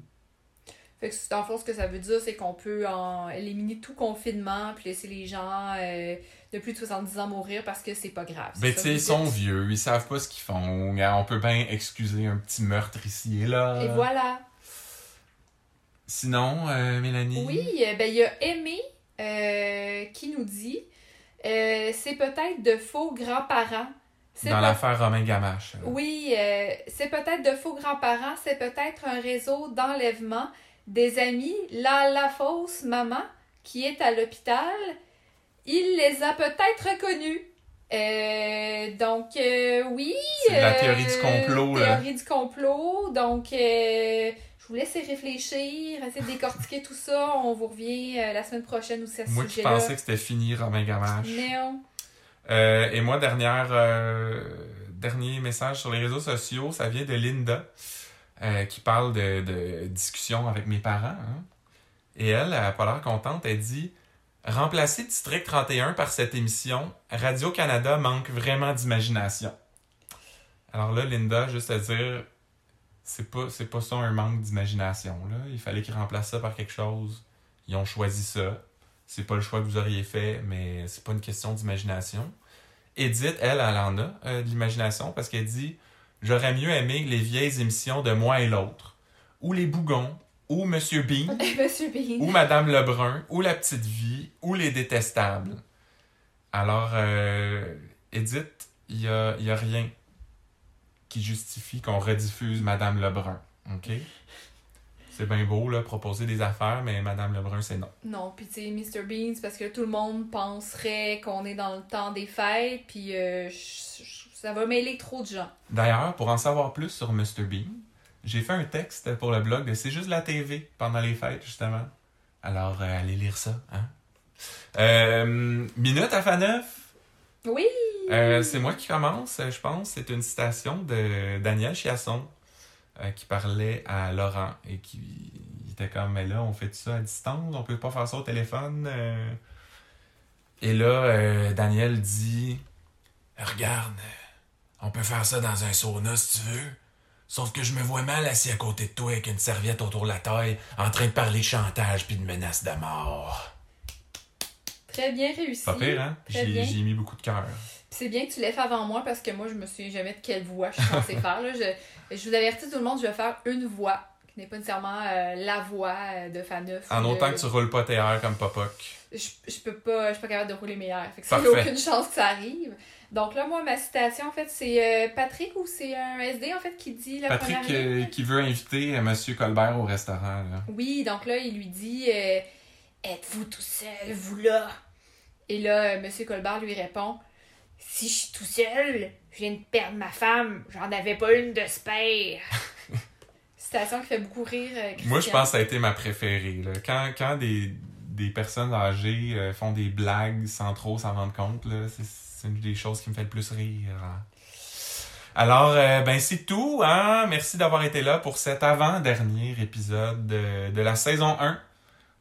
Fait que dans ce que ça veut dire, c'est qu'on peut en éliminer tout confinement puis laisser les gens euh, de plus de 70 ans mourir parce que c'est pas grave. Ben, ça tu sais, ils sont vieux, ils savent pas ce qu'ils font. On peut bien excuser un petit meurtre ici et là. Et voilà. Sinon, euh, Mélanie? Oui, euh, ben il y a Aimé euh, qui nous dit euh, c'est peut-être de faux grands-parents. C'est dans l'affaire Romain Gamache. là. Oui, c'est peut-être de faux grands-parents, c'est peut-être un réseau d'enlèvement des amis. Là, la fausse maman qui est à l'hôpital, il les a peut-être reconnus. Euh, donc, euh, oui. C'est la euh, théorie du complot, là. Théorie du complot. Donc, je vous laisse y réfléchir, essayer de décortiquer tout ça. On vous revient la semaine prochaine aussi à ce Moi qui pensais que c'était fini, Romain Gamache. Non. Et moi, dernière, dernier message sur les réseaux sociaux, ça vient de Linda, euh, qui parle de, de discussion avec mes parents. hein. Et elle, elle n'a pas l'air contente. Elle dit Remplacer District 31 par cette émission, Radio-Canada manque vraiment d'imagination. Alors là, Linda, juste à dire, c'est pas, c'est pas ça un manque d'imagination. là. Il fallait qu'ils remplacent ça par quelque chose. Ils ont choisi ça. C'est pas le choix que vous auriez fait, mais c'est pas une question d'imagination. Edith, elle, elle en a euh, de l'imagination parce qu'elle dit J'aurais mieux aimé les vieilles émissions de moi et l'autre, ou les Bougons, ou Monsieur Bean, Monsieur Bean. ou Madame Lebrun, ou La Petite Vie, ou Les Détestables. Alors, euh, Edith, il y a, y a rien qui justifie qu'on rediffuse Madame Lebrun. OK? C'est bien beau, là, proposer des affaires, mais Madame Lebrun, c'est non. Non, puis tu sais, Mr. Bean, c'est parce que tout le monde penserait qu'on est dans le temps des fêtes, puis euh, ça va mêler trop de gens. D'ailleurs, pour en savoir plus sur Mr. Bean, j'ai fait un texte pour le blog de C'est juste la TV pendant les fêtes, justement. Alors, euh, allez lire ça, hein? Euh, minute à Faneuf. Oui! Euh, c'est moi qui commence, je pense. C'est une citation de Daniel Chiasson qui parlait à Laurent et qui était comme, mais là, on fait ça à distance, on peut pas faire ça au téléphone. Et là, Daniel dit, regarde, on peut faire ça dans un sauna si tu veux. Sauf que je me vois mal assis à côté de toi avec une serviette autour de la taille, en train de parler de chantage puis de menaces de mort. Très bien réussi. Pas pire, hein? Très J'ai bien. j'ai mis beaucoup de cœur. Puis c'est bien que tu l'aies fait avant moi parce que moi, je me souviens jamais de quelle voix je suis censée faire. Là. Je, je vous avertis tout le monde, je vais faire une voix qui n'est pas nécessairement euh, la voix euh, de Faneuf. En autant que tu roules pas tes airs comme Popoc. je, je peux pas, je suis pas capable de rouler mes airs. Fait que ça, il y Parfait. aucune chance que ça arrive. Donc là, moi, ma citation, en fait, c'est euh, Patrick ou c'est un SD, en fait, qui dit la Patrick première euh, qui veut inviter euh, Monsieur Colbert au restaurant. Là. Oui, donc là, il lui dit euh, Êtes-vous tout seul, vous là? Et là, Monsieur Colbert lui répond Si je suis tout seul, je viens de perdre ma femme, j'en avais pas une de spare. Citation qui fait beaucoup rire. Christian. Moi, je pense que ça a été ma préférée. Là. Quand, quand des, des personnes âgées font des blagues sans trop s'en rendre compte, là, c'est, c'est une des choses qui me fait le plus rire. hein. Alors, euh, ben c'est tout. Hein? Merci d'avoir été là pour cet avant-dernier épisode de, de la saison 1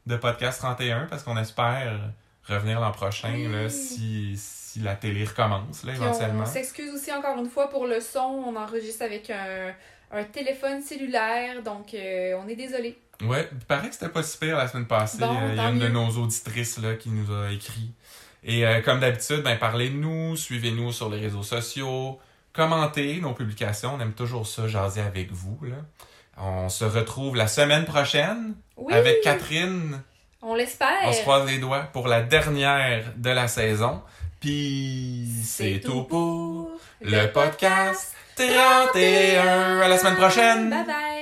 de Podcast 31, parce qu'on espère revenir l'an prochain Oui. là, si, si la télé recommence, là, éventuellement. on s'excuse aussi encore une fois pour le son. On enregistre avec un, un téléphone cellulaire, donc euh, on est désolé. Ouais, il paraît que c'était pas si pire la semaine passée. Bon, Euh, Il y a une de nos auditrices là, qui nous a écrit. Et euh, comme d'habitude, ben, parlez de nous, suivez-nous sur les réseaux sociaux, commentez nos publications. On aime toujours ça, jaser avec vous. Là. On se retrouve la semaine prochaine Oui, avec Catherine. on l'espère. On se croise les doigts pour la dernière de la saison. Puis c'est tout pour le podcast 31. À la semaine prochaine. Bye bye.